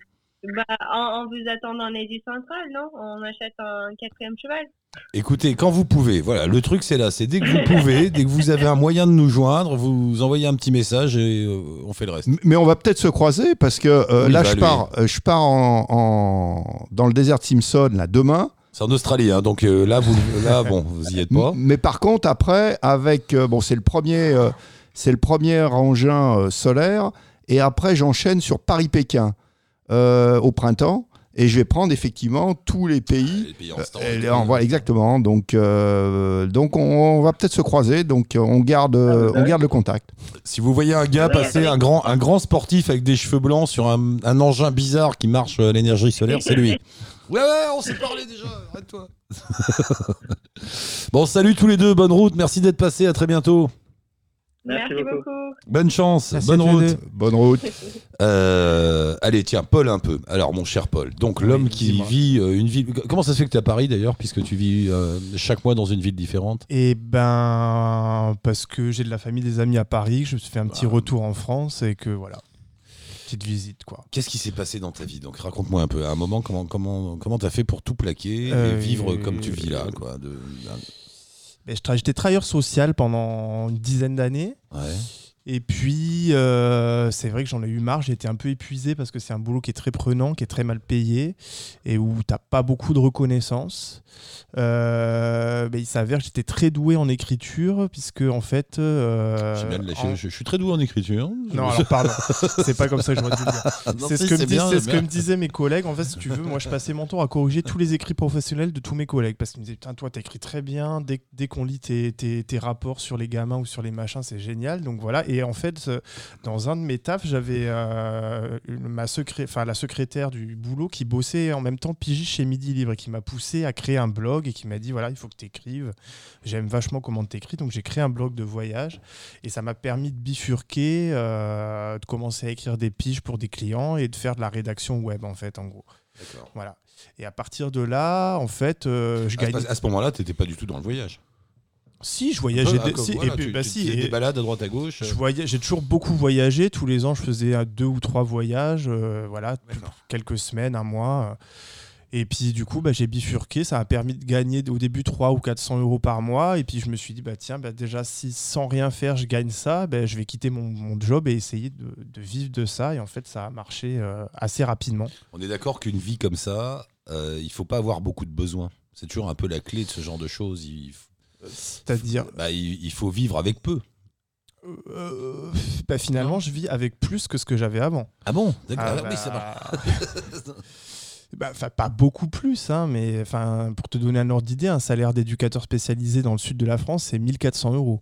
F: Bah, en, en vous attendant en Asie centrale, non? On achète un quatrième cheval.
A: Écoutez, quand vous pouvez, voilà, le truc c'est là, c'est dès que vous pouvez, dès que vous avez un moyen de nous joindre, vous envoyez un petit message et euh, on fait le reste.
E: Mais on va peut-être se croiser parce que euh,
A: Oui,
E: là,
A: bah,
E: je pars, euh, je pars en, en- dans le désert Simpson là, demain.
A: C'est en Australie, hein, donc euh, là, vous, là, bon, vous y êtes pas.
E: Mais par contre, après, avec euh, bon, c'est le premier, euh, c'est le premier engin euh, solaire, et après j'enchaîne sur Paris-Pékin euh, au printemps, et je vais prendre effectivement tous les pays.
A: Les pays en stand.
E: Euh, en- voilà, exactement. Donc, euh, donc on, on va peut-être se croiser. Donc, euh, on garde, euh,
G: bah
E: on
G: oui.
E: garde le contact.
A: Si vous voyez un gars passer, un grand, un grand sportif avec des cheveux blancs sur un, un engin bizarre qui marche à l'énergie solaire, c'est lui. Ouais, ouais, on s'est parlé déjà, arrête-toi. bon, salut tous les deux, bonne route, merci d'être passés, à très bientôt.
G: Merci,
F: Merci
G: beaucoup.
F: beaucoup.
A: Bonne chance,
B: Merci
A: bonne route.
E: Bonne route.
A: Euh, allez, tiens, Paul un peu. Alors, mon cher Paul, donc
B: Oui,
A: l'homme qui vit euh, une ville. Comment ça se fait que tu es à Paris d'ailleurs, puisque tu vis euh, chaque mois dans une ville différente?
D: Et ben, parce que j'ai de la famille, des amis à Paris, que je me suis fait un petit
A: Bah.
D: retour en France et que voilà, petite visite quoi.
A: Qu'est-ce qui s'est passé dans ta vie? Donc, raconte-moi un peu. À un moment, comment comment comment t'as fait pour tout plaquer et
D: Euh,
A: vivre comme tu vis là, quoi de,
D: J'étais travailleur social pendant une dizaine d'années. Et puis, euh, c'est vrai que j'en ai eu marre, j'ai été un peu épuisé parce que c'est un boulot qui est très prenant, qui est très mal payé et où tu n'as pas beaucoup de reconnaissance. Euh, ben, il s'avère que j'étais très doué en écriture, puisque en fait. euh, en-
A: je, je suis très doué en écriture.
D: Non, alors pardon, c'est pas comme ça que j'aurais dû le dire. C'est
A: si,
D: ce, que, me
A: c'est
D: dis-
A: bien,
D: c'est
A: j'aime
D: ce que
A: bien.
D: me disaient mes collègues. En fait, si tu veux, moi, je passais mon temps à corriger tous les écrits professionnels de tous mes collègues. Parce qu'ils me disaient, putain, toi, t'écris très bien. Dès, dès qu'on lit tes, tes- tes rapports sur les gamins ou sur les machins, c'est génial. Donc voilà. Et Et en fait, dans un de mes tafs, j'avais euh, ma secré- enfin, la secrétaire du boulot qui bossait en même temps pigiste chez Midi Libre et qui m'a poussé à créer un blog et qui m'a dit voilà, il faut que tu écrives. J'aime vachement comment tu écris. Donc j'ai créé un blog de voyage et ça m'a permis de bifurquer, euh, de commencer à écrire des piges pour des clients et de faire de la rédaction web, en fait, en gros. Voilà. Et à partir de là, en fait, euh, je
A: ce- à ce moment-là, tu n'étais pas du tout dans le voyage.
D: Si, je voyageais.
A: Ah,
D: des-
A: comme-
D: si,
A: voilà,
D: et puis,
A: tu-
D: bah,
A: tu-
D: si, et-
A: des balades à droite à gauche.
D: je voyais- J'ai toujours beaucoup voyagé. Tous les ans, je faisais euh, deux ou trois voyages, euh, voilà, quelques semaines, un mois. euh. Et puis, du coup, bah, j'ai bifurqué. Ça a permis de gagner au début 300 ou 400 euros par mois. Et puis, je me suis dit, bah, tiens, bah, déjà, si sans rien faire, je gagne ça, bah, je vais quitter mon, mon job et essayer de, de vivre de ça. Et en fait, ça a marché euh, assez rapidement.
A: On est d'accord qu'une vie comme ça, euh, il faut pas avoir beaucoup de besoins. C'est toujours un peu la clé de ce genre de choses. Il, f-
D: C'est-à-dire,
A: bah, il, faut vivre avec peu.
D: euh, bah, finalement, je vis avec plus que ce que j'avais avant.
A: Ah bon? D'accord.
D: Ah,
A: Ah oui, ça va.
D: bah, pas beaucoup plus, hein, mais pour te donner un ordre d'idée, un salaire d'éducateur spécialisé dans le sud de la France, c'est 1400 euros.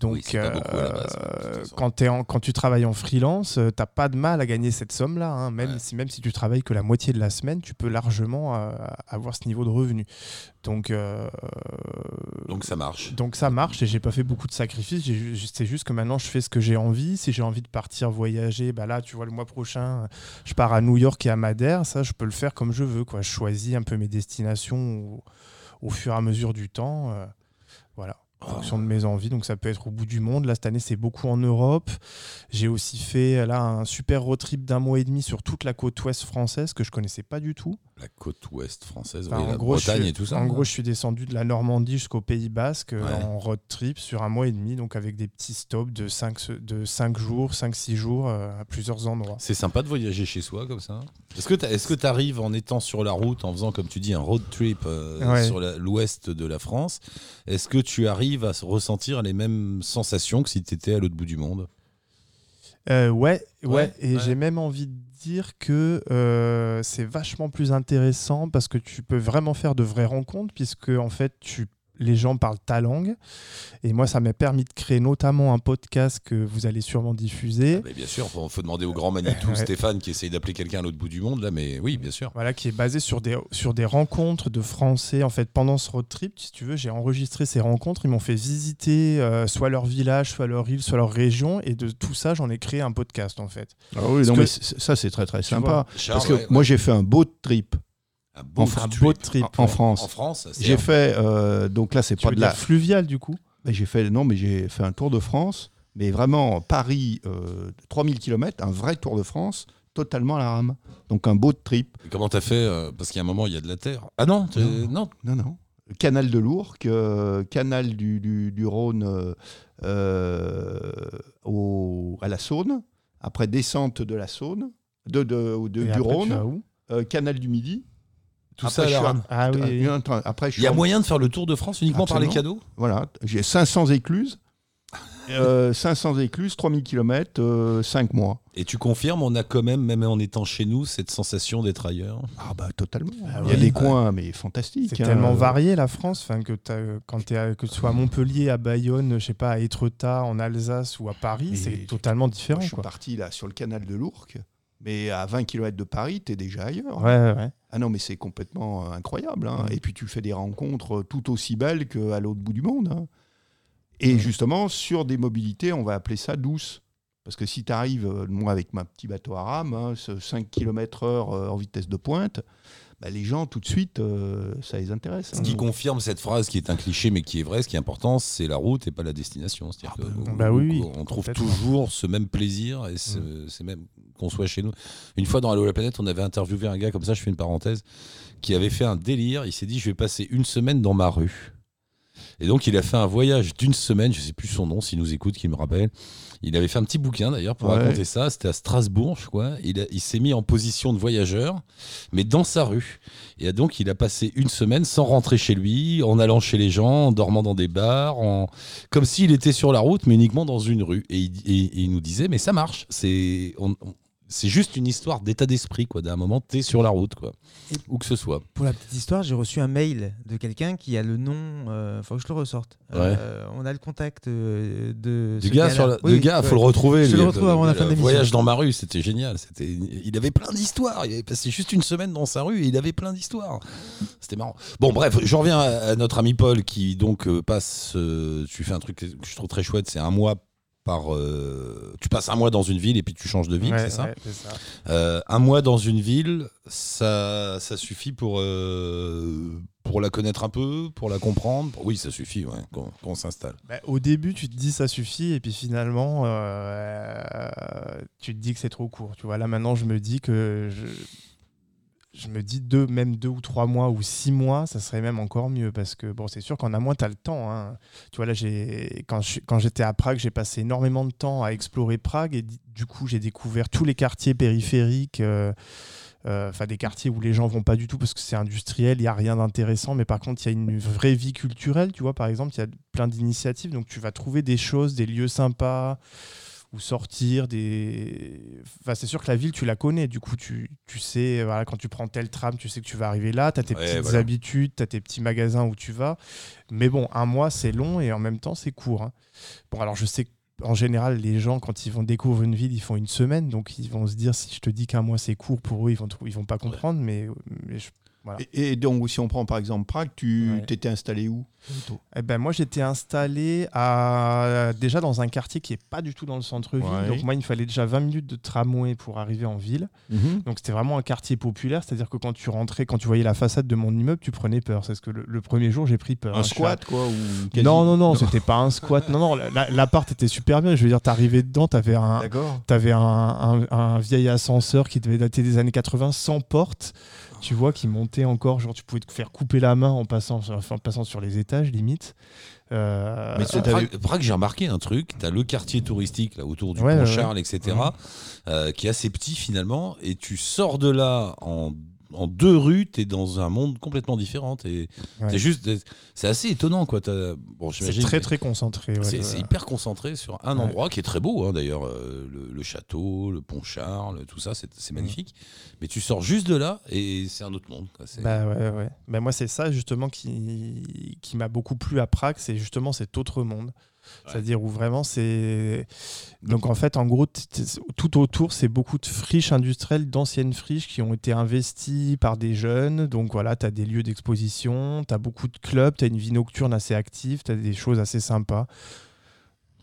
D: Donc,
A: Oui, beaucoup base,
D: euh,
A: façon.
D: quand, t'es en- quand tu travailles en freelance, euh, t'as pas de mal à gagner cette somme-là. hein. Même,
A: Ouais.
D: si, même si tu travailles que la moitié de la semaine, tu peux largement euh, avoir ce niveau de revenu. Donc, euh,
A: Donc ça marche.
D: donc ça marche et j'ai pas fait beaucoup de sacrifices. C'est juste que maintenant je fais ce que j'ai envie. Si j'ai envie de partir voyager, bah là tu vois le mois prochain, je pars à New York et à Madère. Ça je peux le faire comme je veux. Quoi. Je choisis un peu mes destinations au, au fur et à mesure du temps. voilà. En fonction de mes envies, donc ça peut être au bout du monde. Là, cette année, c'est beaucoup en Europe. J'ai aussi fait là un super road trip d'un mois et demi sur toute la côte ouest française que je connaissais pas du tout.
A: La côte ouest française,
D: Enfin,
A: oui,
D: en
A: la
D: gros,
A: Bretagne
D: suis-
A: et tout ça.
D: En gros, je suis descendu de la Normandie jusqu'au Pays Basque euh,
A: Ouais.
D: en road trip sur un mois et demi, donc avec des petits stops de 5 de cinq jours, 5-6 jours euh, à plusieurs endroits.
A: C'est sympa de voyager chez soi comme ça. Est-ce que tu arrives en étant sur la route, en faisant, comme tu dis, un road trip euh,
D: Ouais.
A: sur l'ouest de la France, est-ce que tu arrives à se ressentir les mêmes sensations que si tu étais à l'autre bout du monde?
D: Euh, ouais, ouais,
A: Ouais,
D: et
A: ouais.
D: j'ai même envie de dire que euh, c'est vachement plus intéressant parce que tu peux vraiment faire de vraies rencontres puisque en fait tu les gens parlent ta langue et moi ça m'a permis de créer notamment un podcast que vous allez sûrement diffuser
A: Ah bah, Bien sûr, il faut demander au grand Manitou
D: Ouais.
A: Stéphane qui essaye d'appeler quelqu'un à l'autre bout du monde, là, mais oui, bien sûr.
D: Voilà, qui est basé sur des, sur des rencontres de Français. En fait, pendant ce road trip, si tu veux, j'ai enregistré ces rencontres. Ils m'ont fait visiter euh, soit leur village, soit leur île, soit leur région. Et de tout ça, j'en ai créé un podcast, en fait.
E: Ah oui,
D: Parce
E: non,
D: que-
E: mais ça, c'est très très sympa.
A: Charles,
E: Parce que
A: ouais,
E: moi,
A: ouais.
E: j'ai fait un boat trip
A: un beau
E: en
A: trip.
D: Un boat trip.
E: en. France.
A: En France, c'est
E: J'ai fait, euh, donc là, c'est pas
D: veux
E: de la.
D: dire fluvial, du coup?
E: Mais J'ai fait, non, mais j'ai fait un tour de France, mais vraiment Paris, euh, 3000 km, un vrai tour de France, totalement à la rame. Donc un boat trip.
A: Et Comment t'as fait euh, Parce qu'il y a un moment, il y a de la terre. Ah non,
E: Non.
A: non.
E: Non, non. Canal de l'Ourcq, euh, canal du, du, du Rhône euh, euh, au, à la Saône, après descente de la Saône, de, de, du Rhône, euh, canal du Midi.
A: Tout
E: Après,
A: ça rame.
D: Ah oui, oui.
E: Euh, attends, après, je
A: Il y a
E: en-
A: moyen de faire le tour de France uniquement par les cadeaux
E: Voilà, j'ai 500 écluses, euh, 500 écluses, 3000 km, 5 mois.
A: Et tu confirmes, on a quand même, même en étant chez nous, cette sensation d'être ailleurs?
E: Ah bah totalement.
D: Ah
E: Il y a
D: oui,
E: des
A: bah.
E: coins, mais fantastiques.
D: C'est
E: hein.
D: tellement varié la France, enfin que t'as- quand t'es à- que tu sois à Montpellier, à Bayonne, je sais pas, à Étretat, en Alsace ou à Paris, c'est totalement
E: Moi,
D: différent.
E: je suis
D: quoi.
E: parti là sur le canal de l'Ourcq, mais à 20 km de Paris, tu es déjà ailleurs.
D: Ouais, ouais, ouais.
E: Ah non, mais c'est complètement euh, incroyable. hein. Et puis tu fais des rencontres euh, tout aussi belles qu'à l'autre bout du monde. hein. Et justement, sur des mobilités, on va appeler ça douce. Parce que si tu arrives, euh, moi avec ma petit bateau à rame, hein, ce 5 km heure euh, en vitesse de pointe, bah, les gens tout de suite, euh, ça les intéresse.
A: Ce
E: hein.
A: qui confirme cette phrase qui est un cliché mais qui est vrai, ce qui est important, c'est la route et pas la destination. C'est-à-dire
E: Ah
A: que,
E: bah,
A: on-
D: bah oui,
A: on trouve toujours ce même plaisir et ce- c'est même qu'on soit chez nous. Une fois dans Allo la planète, on avait interviewé un gars comme ça, je fais une parenthèse, qui avait fait un délire. Il s'est dit, je vais passer une semaine dans ma rue. Et donc, il a fait un voyage d'une semaine, je sais plus son nom, s'il nous écoute, qu'il me rappelle. Il avait fait un petit bouquin d'ailleurs pour
E: Ouais.
A: raconter ça. C'était à Strasbourg, je crois. Il, a- il s'est mis en position de voyageur, mais dans sa rue. Et donc, il a passé une semaine sans rentrer chez lui, en allant chez les gens, en dormant dans des bars, en... comme s'il était sur la route, mais uniquement dans une rue. Et il, et- et il nous disait, mais ça marche. C'est on- on- c'est juste une histoire d'état d'esprit, quoi. D'un moment, t'es sur la route, quoi. Où que ce soit.
B: Pour la petite histoire, j'ai reçu un mail de quelqu'un qui a le nom. Il faut que je le ressorte.
A: Ouais.
B: Euh, on a le contact euh, de.
A: Du
B: ce
A: gars,
B: gars-là.
A: sur la-
B: Oui,
A: le gars,
B: ouais.
A: faut le retrouver.
B: Je
A: lui.
B: le retrouve avant la fin de l'émission.
A: Voyage dans ma rue, c'était génial. C'était, il avait plein d'histoires. Il avait passé juste une semaine dans sa rue et il avait plein d'histoires. C'était marrant. Bon, bref, je reviens à, à notre ami Paul qui donc euh, passe. euh, tu fais un truc que je trouve très chouette. C'est un mois par. euh, tu passes un mois dans une ville et puis tu changes de ville,
D: Ouais,
A: c'est ça
D: ouais, c'est ça.
A: Euh, Un mois dans une ville, ça, ça suffit pour. euh, pour la connaître un peu, pour la comprendre? Oui, ça suffit, ouais, qu'on, qu'on s'installe.
D: Bah, au début, tu te dis ça suffit, et puis finalement, tu te dis que c'est trop court. Tu vois, là maintenant, je me dis que je, je me dis deux, même deux ou trois mois ou six mois, ça serait même encore mieux parce que bon, c'est sûr qu'en amont, tu as le temps. hein. Tu vois, là, j'ai quand quand j'étais à Prague, j'ai passé énormément de temps à explorer Prague et du coup, j'ai découvert tous les quartiers périphériques. euh, euh, des quartiers où les gens vont pas du tout parce que c'est industriel, il y a rien d'intéressant, mais par contre, il y a une vraie vie culturelle. Tu vois, par exemple, il y a plein d'initiatives, donc tu vas trouver des choses, des lieux sympas où sortir. Des... Enfin, c'est sûr que la ville, tu la connais. Du coup, tu, tu sais, voilà, quand tu prends tel tram, tu sais que tu vas arriver là. Tu as tes
A: Ouais,
D: petites
A: voilà.
D: habitudes, tu as tes petits magasins où tu vas. Mais bon, un mois, c'est long et en même temps, c'est court. hein. Bon, alors je sais qu'en général, les gens, quand ils vont découvrir une ville, ils font une semaine. Donc, ils vont se dire, si je te dis qu'un mois, c'est court pour eux, ils vont, ils vont pas comprendre. Mais, mais je-
E: Et, et donc, si on prend par exemple Prague, tu
D: Ouais.
E: t'étais installé où?
D: Eh ben, moi, j'étais installé à... déjà dans un quartier qui est pas du tout dans le centre-ville.
E: Ouais.
D: Donc, moi, il me fallait déjà 20 minutes de tramway pour arriver en ville. Donc, c'était vraiment un quartier populaire. C'est-à-dire que quand tu rentrais, quand tu voyais la façade de mon immeuble, tu prenais peur. C'est ce que le, le premier jour, j'ai pris peur.
E: Un
D: hein.
E: Squat, quoi ou quasi-
D: Non, non, non, c'était pas un squat. Non, non, la- l'appart était super bien. Je veux dire, t'arrivais dedans, t'avais un, un, un- un vieil ascenseur qui devait dater des années 80 sans porte, tu vois, qui montait encore. Genre, tu pouvais te faire couper la main en passant, en passant sur les étages, limite. Euh,
A: Mais c'est Prague, j'ai remarqué un truc. Tu as le quartier touristique là, autour du
D: Ouais,
A: pont
D: ouais,
A: Charles, etc., euh, qui est assez petit finalement. Et tu sors de là en, en deux rues, tu es dans un monde complètement différent. Et
D: Ouais.
A: c'est juste, c'est assez étonnant. quoi. Bon,
D: c'est très très concentré. ouais,
A: c'est hyper concentré sur un
D: Ouais.
A: endroit qui est très beau hein, d'ailleurs. euh, le, le château, le pont Charles, tout ça, c'est c'est magnifique. Mais tu sors juste de là et c'est un autre monde. quoi.
D: Bah ouais, ouais. Bah moi, c'est ça justement qui, qui m'a beaucoup plu à Prague, c'est justement cet autre monde. C'est-à-dire où vraiment c'est. Donc en fait, en gros, t- t- tout autour, c'est beaucoup de friches industrielles, d'anciennes friches qui ont été investies par des jeunes. Donc voilà, tu as des lieux d'exposition, tu as beaucoup de clubs, tu as une vie nocturne assez active, tu as des choses assez sympas.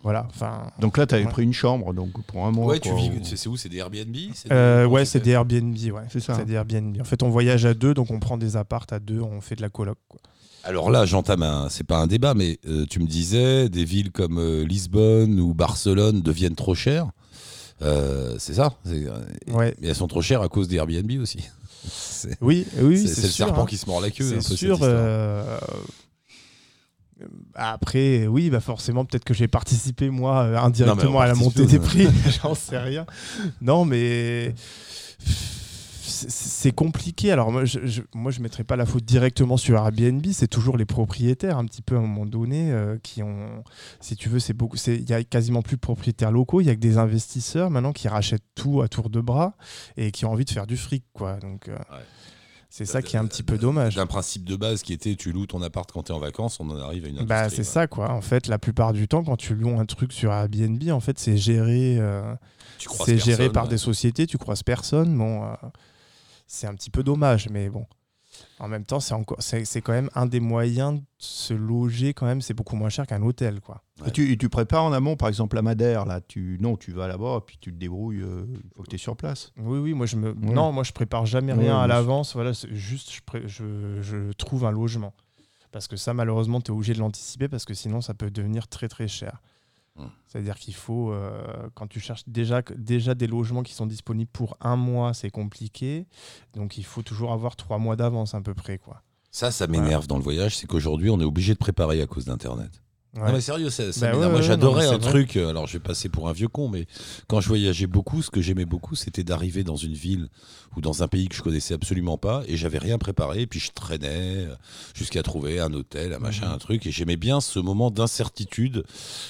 D: Voilà, enfin.
E: Donc là, tu avais
D: Ouais.
E: pris une chambre donc pour un mois.
A: ouais, tu vis.
E: ou-
A: C'est c'est où? C'est des Airbnb? C'est
D: Euh,
A: des-
D: ouais, c'est des Airbnb, ouais.
E: C'est ça.
D: C'est des Airbnb. En fait, on voyage à deux, donc on prend des appartes à deux, on fait de la coloc. Quoi.
A: Alors là, j'entame un. C'est pas un débat, mais euh, tu me disais des villes comme euh, Lisbonne ou Barcelone deviennent trop chères. Euh, c'est ça.
D: Ouais.
A: Elles sont trop chères à cause des Airbnb aussi.
D: Oui, oui,
A: c'est- le
D: sûr,
A: serpent
D: hein.
A: qui se mord la queue.
D: C'est sûr. Après, oui, bah forcément, peut-être que j'ai participé, moi, indirectement à la montée des prix. J'en sais rien. Non, mais. C'est- compliqué. Alors, moi, je, je, moi, je mettrais pas la faute directement sur Airbnb. C'est toujours les propriétaires, un petit peu à un moment donné, euh, qui ont. Si tu veux, c'est beaucoup. Il y a quasiment plus de propriétaires locaux. Il y a que des investisseurs maintenant qui rachètent tout à tour de bras et qui ont envie de faire du fric, quoi. Donc. euh, C'est ça qui est un petit peu dommage.
A: D'un principe de base qui était tu loues ton appart quand tu es en vacances, on en arrive à une
D: Bah,
A: industrie,
D: c'est ça, quoi. En fait, la plupart du temps, quand tu loues un truc sur Airbnb, en fait, c'est géré, euh, c'est géré par
A: ouais.
D: des sociétés, tu croises personne. Bon, euh, c'est un petit peu dommage, mais bon. En même temps, c'est encore, c'est c'est quand même un des moyens de se loger. Quand même, c'est beaucoup moins cher qu'un hôtel, quoi.
E: Et tu, et tu prépares en amont, par exemple, la Madère, là, tu, non, tu vas là-bas, puis tu te débrouilles euh, une fois que tu es sur place.
D: Oui, oui, moi je me,
E: Ouais.
D: non, moi je prépare jamais
E: Ouais,
D: rien à l'avance. Voilà, c'est juste je, pré- je, je trouve un logement. Parce que ça, malheureusement, tu es obligé de l'anticiper parce que sinon, ça peut devenir très très cher. C'est-à-dire qu'il faut, euh, quand tu cherches déjà, déjà des logements qui sont disponibles pour un mois, c'est compliqué. Donc il faut toujours avoir trois mois d'avance à peu près. quoi.
A: Ça, ça m'énerve dans le voyage, c'est qu'aujourd'hui, on est obligé de préparer à cause d'Internet. Non mais sérieux, ça, ça
D: Bah ouais,
A: moi
D: ouais,
A: j'adorais un truc, euh, alors je vais passer pour un vieux con, mais quand je voyageais beaucoup, ce que j'aimais beaucoup, c'était d'arriver dans une ville ou dans un pays que je connaissais absolument pas et j'avais rien préparé, et puis je traînais euh, jusqu'à trouver un hôtel, un machin,
D: Mhm.
A: un truc, et j'aimais bien ce moment d'incertitude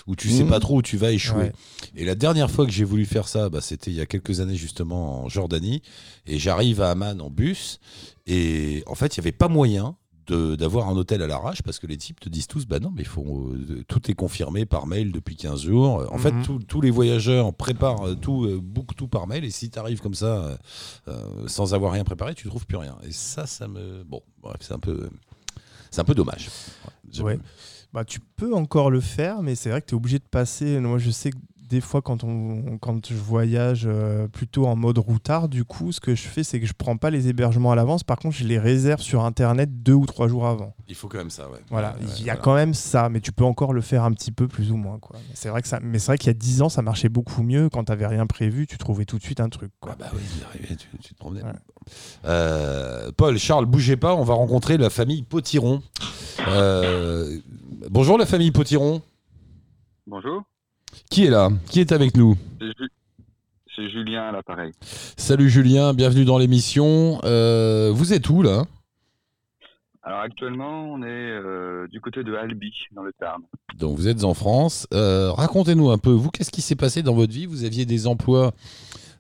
A: où tu sais
E: Mhm.
A: pas trop où tu vas échouer. Et la dernière fois que j'ai voulu faire ça, bah, c'était il y a quelques années justement en Jordanie, et j'arrive à Amman en bus, et en fait il y avait pas moyen d'avoir un hôtel à l'arrache parce que les types te disent tous bah non mais il faut euh, tout est confirmé par mail depuis 15 jours en fait
D: Mhm.
A: tous- les voyageurs préparent euh, tout euh, bookent tout par mail et si tu arrives comme ça euh, sans avoir rien préparé tu trouves plus rien et ça ça me bon bref c'est un peu c'est un peu dommage
D: Ouais. Bah, tu peux encore le faire, mais c'est vrai que tu es obligé de passer. Moi, je sais que des fois, quand, on, quand je voyage euh, plutôt en mode routard, du coup, ce que je fais, c'est que je prends pas les hébergements à l'avance. Par contre, je les réserve sur Internet deux ou trois jours avant.
A: il faut quand même ça ouais
D: Voilà,
A: ouais,
D: il y a
A: voilà.
D: quand même ça, mais tu peux encore le faire un petit peu plus ou moins. Quoi. C'est vrai que ça, mais c'est vrai qu'il y a 10 ans, ça marchait beaucoup mieux. Quand tu n'avais rien prévu, tu trouvais tout de suite un truc. Quoi.
A: Ah bah oui, tu, tu te promenais.
D: Ouais.
A: Euh, Paul, Charles, bougez pas, on va rencontrer la famille Potiron. Euh, bonjour la famille Potiron.
H: Bonjour,
A: Qui est là? Qui est avec nous?
H: C'est Ju- c'est Julien à l'appareil.
A: Salut Julien, bienvenue dans l'émission. Euh, vous êtes où là?
H: Alors actuellement, on est euh, du côté de Albi, dans le Tarn.
A: Donc vous êtes en France. Euh, Racontez-nous un peu, vous, qu'est-ce qui s'est passé dans votre vie? Vous aviez des emplois,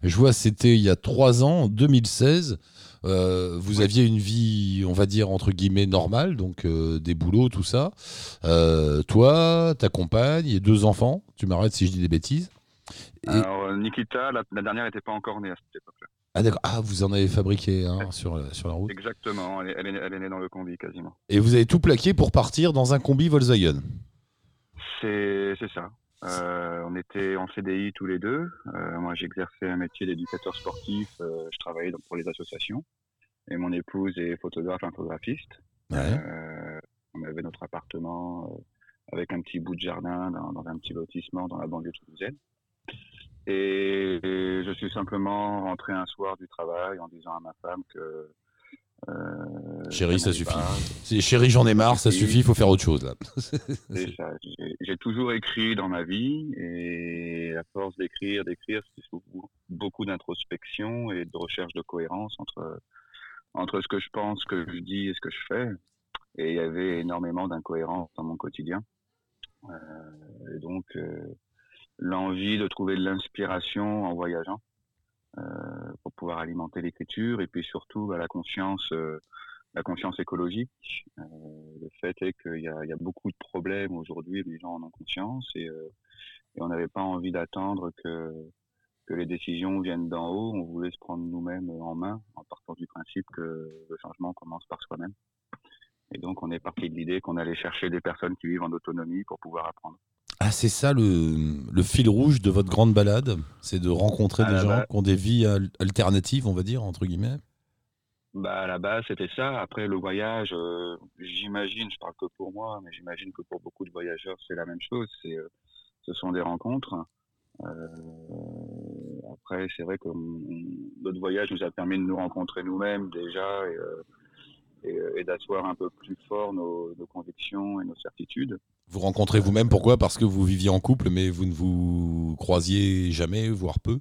A: je vois, c'était il y a trois ans, en 2016. Euh, vous aviez une vie, on va dire, entre guillemets, normale, donc euh, des boulots, tout ça. Euh, toi, ta compagne et deux enfants, tu m'arrêtes si je dis des bêtises. Et-
H: Alors Nikita, la, la dernière n'était pas encore née à cette époque-là.
A: Ah d'accord, ah, vous en avez fabriqué hein, sur, la- sur la route.
H: Exactement, elle est, elle, est, elle est née dans le combi quasiment.
A: Et vous avez tout plaqué pour partir dans un combi Volkswagen.
H: C'est ça. Euh, on était en CDI tous les deux. Euh, moi, j'exerçais un métier d'éducateur sportif. euh, je travaillais donc pour les associations. Et mon épouse est photographe, infographiste.
A: Ouais.
H: Euh, on avait notre appartement euh, avec un petit bout de jardin dans, dans un petit lotissement dans la banlieue toulousaine. Et, et je suis simplement rentré un soir du travail en disant à ma femme que. Euh,
A: Chérie, ça suffit.
H: pas.
A: Chérie, j'en ai marre, ça suffit, il faut faire autre chose là.
H: J'ai- toujours écrit dans ma vie et à force d'écrire, d'écrire, c'est beaucoup d'introspection et de recherche de cohérence entre, entre ce que je pense, ce que je dis et ce que je fais. Et il y avait énormément d'incohérences dans mon quotidien. Euh, et donc, euh, l'envie de trouver de l'inspiration en voyageant pour pouvoir alimenter l'écriture et puis surtout bah, la conscience, euh, la conscience écologique. Euh, le fait est qu'il y, a- beaucoup de problèmes aujourd'hui, les gens en ont conscience et, euh, et on n'avait pas envie d'attendre que, que les décisions viennent d'en haut. On voulait se prendre nous-mêmes en main en partant du principe que le changement commence par soi-même. Et donc on est parti de l'idée qu'on allait chercher des personnes qui vivent en autonomie pour pouvoir apprendre.
A: Ah, c'est ça le, le fil rouge de votre grande balade C'est de rencontrer
H: À
A: des gens
H: base-
A: qui ont des vies al- alternatives, on va dire, entre guillemets.
H: Bah, à la base, c'était ça. Après, le voyage, euh, j'imagine, je parle que pour moi, mais j'imagine que pour beaucoup de voyageurs, c'est la même chose. C'est, euh, ce sont des rencontres. Euh, après, c'est vrai que notre voyage nous a permis de nous rencontrer nous-mêmes déjà et, et, et d'asseoir un peu plus fort nos, nos convictions et nos certitudes.
A: Vous rencontrez vous-même, pourquoi? Parce que vous viviez en couple, mais vous ne vous croisiez jamais, voire peu?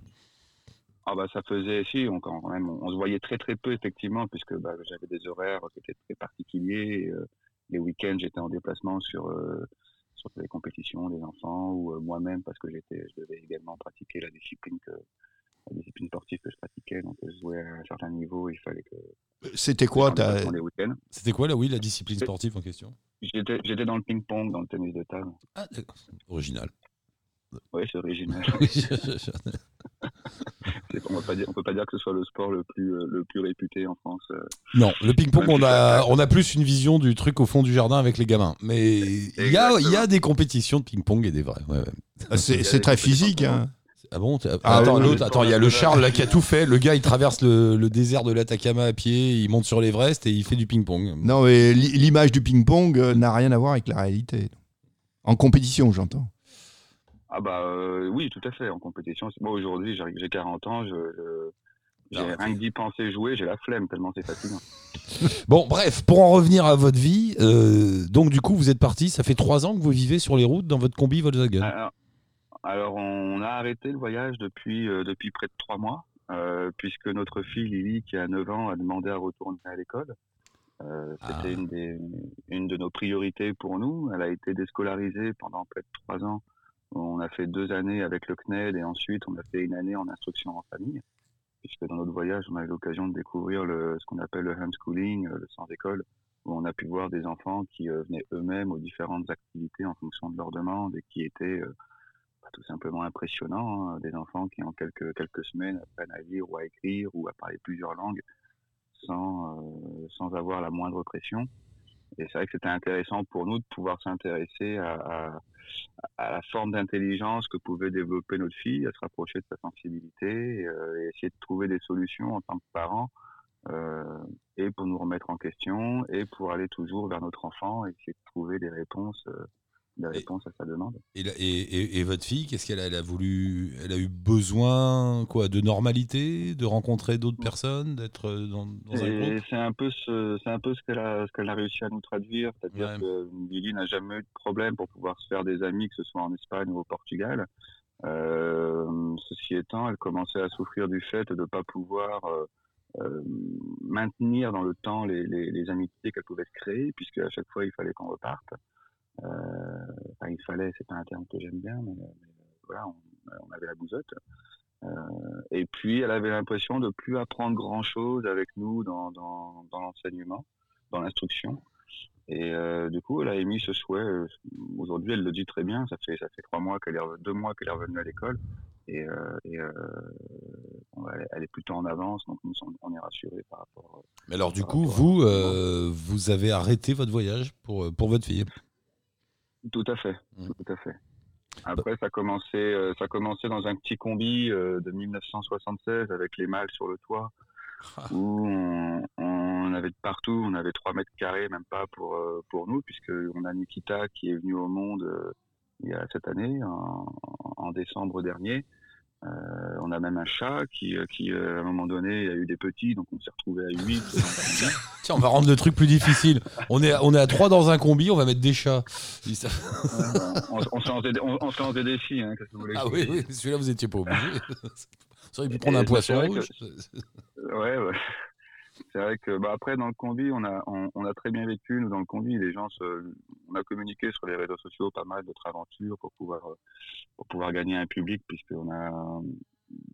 H: Ah bah ça faisait si on se voyait très très peu effectivement puisque bah, j'avais des horaires qui étaient très particuliers. euh, les week-ends j'étais en déplacement sur euh, sur les compétitions des enfants ou euh, moi-même parce que j'étais je devais également pratiquer la discipline que la discipline sportive que je pratiquais donc je jouais à un certain niveau il fallait que
E: C'était
H: que
E: quoi
H: week-ends.
A: C'était quoi, là, oui, la discipline sportive en question?
H: J'étais dans le ping-pong dans le tennis de table.
A: Ah, d'accord. Original.
H: Oui c'est original. On on peut pas dire que ce soit le sport le plus euh, le plus réputé en France. euh.
A: non, le ping-pong, on a, on a plus une vision du truc au fond du jardin avec les gamins. Mais il y a, y a des compétitions de ping-pong et des vraies. ouais, ouais.
E: C'est c'est très physique. Hein.
A: Ah bon
E: Ah,
A: Attends,
E: oui,
A: l'autre,
H: oui.
A: attends, il y a le Charles là qui a tout fait. Le gars, il traverse le, le désert de l'Atacama à pied, il monte sur l'Everest et il fait du ping-pong.
E: Non, mais l'i- l'image du ping-pong euh, n'a rien à voir avec la réalité. En compétition, j'entends.
H: Ah bah euh, oui, tout à fait, en compétition. Moi aujourd'hui, j'ai j'ai 40 ans, je, je- j'ai
A: Ah,
H: rien que d'y penser jouer, j'ai la flemme tellement c'est fatigant.
A: Bon, bref, pour en revenir à votre vie, euh, donc du coup, vous êtes parti. Ça fait trois ans que vous vivez sur les routes dans votre combi Volkswagen.
H: Alors, alors, on a arrêté le voyage depuis, euh, depuis près de trois mois, euh, puisque notre fille Lily, qui a 9 ans, a demandé à retourner à l'école. Euh, C'était
A: Ah.
H: une, des, une de nos priorités pour nous. Elle a été déscolarisée pendant près de trois ans. On a fait deux années avec le CNED et ensuite on a fait une année en instruction en famille, puisque dans notre voyage, on a eu l'occasion de découvrir le, ce qu'on appelle le homeschooling, le sans-école, où on a pu voir des enfants qui euh, venaient eux-mêmes aux différentes activités en fonction de leurs demandes et qui étaient euh, tout simplement impressionnants. hein. Des enfants qui en quelques, quelques semaines apprennent à lire ou à écrire ou à parler plusieurs langues sans, euh, sans avoir la moindre pression. Et c'est vrai que c'était intéressant pour nous de pouvoir s'intéresser à, à, à la forme d'intelligence que pouvait développer notre fille, à se rapprocher de sa sensibilité euh, et essayer de trouver des solutions en tant que parents euh, et pour nous remettre en question et pour aller toujours vers notre enfant et essayer de trouver des réponses, euh, des réponses à sa demande.
A: Et, et- et- et votre fille, qu'est-ce qu'elle a? Elle a voulu, elle a eu besoin quoi, de normalité, de rencontrer d'autres personnes, d'être dans, dans un
H: Et
A: groupe?
H: c'est un peu ce, c'est un peu ce qu'elle a, ce qu'elle a réussi à nous traduire, c'est-à-dire
A: Ouais.
H: que Lily n'a jamais eu de problème pour pouvoir se faire des amis, que ce soit en Espagne ou au Portugal. Euh, ceci étant, elle commençait à souffrir du fait de ne pas pouvoir euh, euh, maintenir dans le temps les, les, les amitiés qu'elle pouvait se créer, puisque à chaque fois il fallait qu'on reparte. Euh, enfin, il fallait, c'est pas un terme que j'aime bien, mais, mais, voilà, on, on avait la bousotte. Euh, et puis, elle avait l'impression de plus apprendre grand-chose avec nous dans, dans, dans l'enseignement, dans l'instruction. Et euh, du coup, elle a émis ce souhait. euh, Aujourd'hui, elle le dit très bien. Ça fait ça fait trois mois qu'elle est deux mois qu'elle est revenue à l'école, et, euh, et bon, elle, est plutôt en avance, donc nous on est rassurés par rapport.
A: Mais alors du coup, vous, vous avez arrêté votre voyage pour, pour votre fille?
H: Tout à fait,
A: Mm.
H: tout à fait. Après, ça commençait, euh, ça commençait dans un petit combi euh, de 1976 avec les mâles sur le toit, où on, on avait de partout, on avait 3 mètres carrés, même pas pour, euh, pour nous, puisque on a Nikita qui est venu au monde il y a cette année, en, en décembre dernier. Euh, on a même un chat qui, euh, qui euh, à un moment donné, a eu des petits, donc on s'est retrouvé à 8.
A: Tiens, on va rendre le truc plus difficile. On est, on est à trois dans un combi, on va mettre des chats.
H: on, on se lance des, on, on se lance des défis, hein, que vous
A: Ah oui, oui, celui-là, vous étiez pas obligé. Vous auriez pu prendre
H: Et
A: un
H: bah,
A: poisson
H: que-
A: rouge.
H: Ouais, ouais. C'est vrai que bah, après dans le combi, on a on, on a très bien vécu nous dans le combi. Les gens, on a communiqué sur les réseaux sociaux pas mal d'autres aventures pour pouvoir euh, pour pouvoir gagner un public puisqu'on a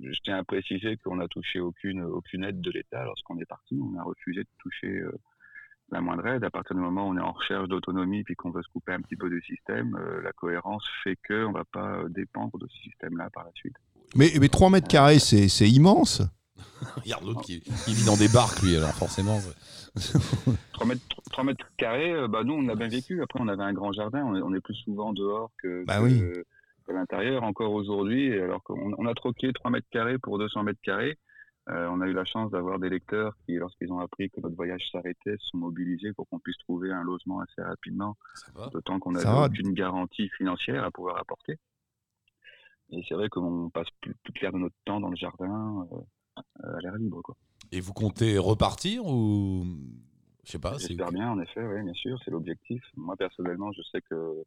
H: je tiens à préciser qu'on n'a touché aucune aucune aide de l'État lorsqu'on est parti. On a refusé de toucher euh, la moindre aide. À partir du moment où on est en recherche d'autonomie puis qu'on veut se couper un petit peu du système, euh, la cohérence fait que on va pas dépendre de ce système-là par la suite.
E: Mais, mais 3 mètres carrés, c'est immense.
A: Regarde l'autre qui, qui vit dans des barques, lui, alors forcément. c'est-
H: 3 mètres, 3 mètres carrés, euh, bah nous on a bien vécu. Après on avait un grand jardin, on est, on est plus souvent dehors que,
E: Bah
H: que-
E: oui.
H: qu'à l'intérieur encore aujourd'hui. Alors qu'on on a troqué 3 mètres carrés pour 200 mètres carrés. Euh, on a eu la chance d'avoir des lecteurs qui, lorsqu'ils ont appris que notre voyage s'arrêtait, se sont mobilisés pour qu'on puisse trouver un logement assez rapidement, d'autant qu'on n'avait
E: va.
H: aucune garantie financière à pouvoir apporter. Et c'est vrai qu'on passe plus, plus clair de notre temps dans le jardin, euh, à l'air libre. Quoi.
A: Et vous comptez repartir ou. Je sais pas. c'est-
H: J'espère bien, en effet, oui, bien sûr, c'est l'objectif. Moi, personnellement, je sais que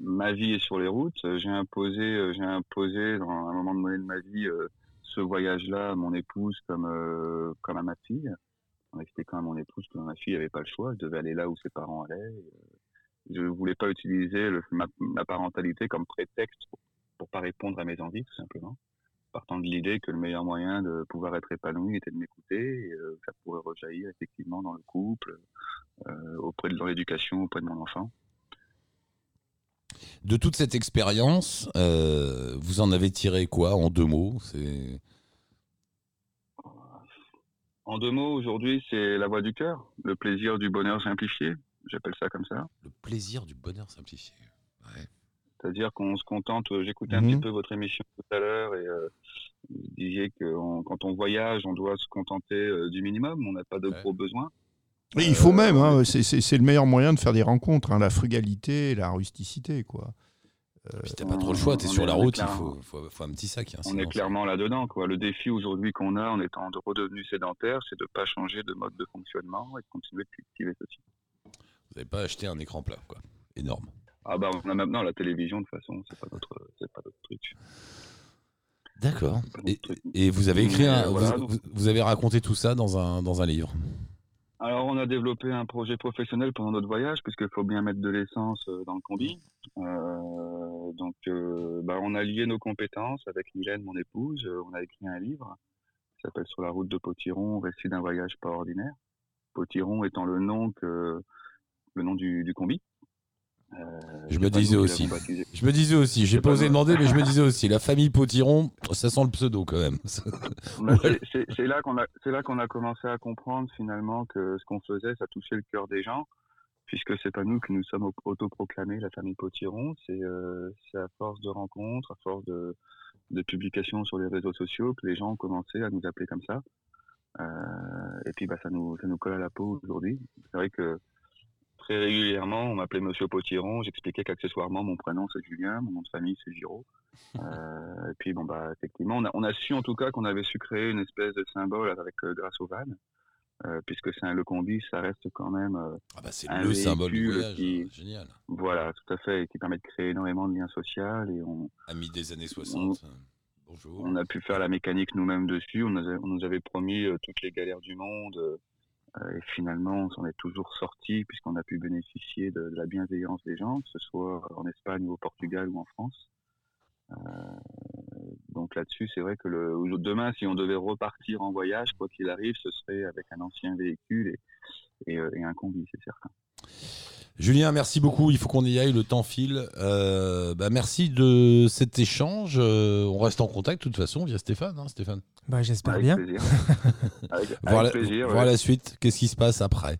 H: ma vie est sur les routes. Euh, J'ai imposé, euh, j'ai imposé dans un moment donné de ma vie euh, ce voyage-là à mon épouse comme, euh, comme à ma fille. On expliquait quand à mon épouse que ma fille n'avait pas le choix, elle devait aller là où ses parents allaient. Euh, Je ne voulais pas utiliser le- ma, ma parentalité comme prétexte pour, pour pas répondre à mes envies, tout simplement. Partant de l'idée que le meilleur moyen de pouvoir être épanoui était de m'écouter, et euh, ça pourrait rejaillir effectivement dans le couple, euh, auprès de dans l'éducation, auprès de mon enfant.
A: De toute cette expérience, euh, vous en avez tiré quoi en deux mots? C'est
H: En deux mots, aujourd'hui, c'est la voie du cœur, le plaisir du bonheur simplifié, j'appelle ça comme ça.
A: le plaisir du bonheur simplifié. Ouais.
H: C'est-à-dire qu'on se contente, euh, j'écoutais un
E: Mhm.
H: petit peu votre émission tout à l'heure et euh, vous disiez que on- quand on voyage, on doit se contenter euh, du minimum, on n'a pas de
A: Ouais.
H: gros besoins.
E: Et il faut même,
H: Euh,
E: hein, c'est- le meilleur moyen de faire des rencontres, hein, la frugalité et la rusticité. quoi.
A: Puis t'as pas trop le choix, t'es sur la route, il faut, faut, faut un petit sac. hein,
H: On
A: sinon
H: est clairement là-dedans. Quoi. Le défi aujourd'hui qu'on a en étant de- redevenu sédentaire, c'est de ne pas changer de mode de fonctionnement et de continuer de cultiver ceci.
A: Vous n'avez pas acheté un écran plat, quoi. Énorme.
H: Ah bah on a maintenant la télévision de toute façon, c'est pas notre, pas notre truc.
A: D'accord. Et, vous avez écrit un,
H: voilà,
A: vous,
H: donc-
A: vous- vous avez raconté tout ça dans un, dans un livre.
H: Alors on a développé un projet professionnel pendant notre voyage puisqu'il faut bien mettre de l'essence euh, dans le combi. Euh, donc euh, bah, on a lié nos compétences avec Mylène, mon épouse. Euh, on a écrit un livre qui s'appelle Sur la route de Potiron, récit d'un voyage pas ordinaire. Potiron étant le nom que le nom du, du combi. Euh,
A: Je me disais aussi. Je me disais aussi, j'ai pas osé demander, mais je me disais aussi, la famille Potiron, ça sent le pseudo quand même.
H: C'est- là qu'on a, c'est là qu'on a commencé à comprendre finalement que ce qu'on faisait, ça touchait le cœur des gens, puisque c'est pas nous qui nous sommes au- autoproclamés la famille Potiron, c'est euh, c'est à force de rencontres, à force de, de publications sur les réseaux sociaux que les gens ont commencé à nous appeler comme ça. Euh, et puis bah ça nous, ça nous colle à la peau aujourd'hui. C'est vrai que très régulièrement, on m'appelait Monsieur Potiron. J'expliquais qu'accessoirement, mon prénom c'est Julien, mon nom de famille c'est Giraud. Euh, et puis bon bah effectivement, on a, on a su en tout cas qu'on avait su créer une espèce de symbole avec euh, grâce au van, euh, puisque c'est un le combi, ça reste quand même euh,
A: Ah bah c'est
H: Un
A: le symbole du
H: véhicule
A: voyage,
H: qui-
A: hein, génial.
H: voilà tout à fait et qui permet de créer énormément de liens sociaux et on,
A: Ami des années 60. Bonjour.
H: on a pu faire la mécanique nous-mêmes dessus. On, nous a- on nous avait promis euh, toutes les galères du monde. Euh, et finalement, on s'en est toujours sorti puisqu'on a pu bénéficier de, la bienveillance des gens, que ce soit en Espagne ou au Portugal ou en France. Euh, donc là-dessus, c'est vrai que le, demain, si on devait repartir en voyage, quoi qu'il arrive, ce serait avec un ancien véhicule et, et, euh, un combi, c'est certain.
A: Julien, merci beaucoup. Il faut qu'on y aille, le temps file. Bah, merci de cet échange. On reste en contact de toute façon via Stéphane. hein, Stéphane.
B: Bah, j'espère bien.
H: plaisir. Avec, avec
A: Voir, la,
H: plaisir.
A: voir
H: ouais.
A: la suite. Qu'est-ce qui se passe après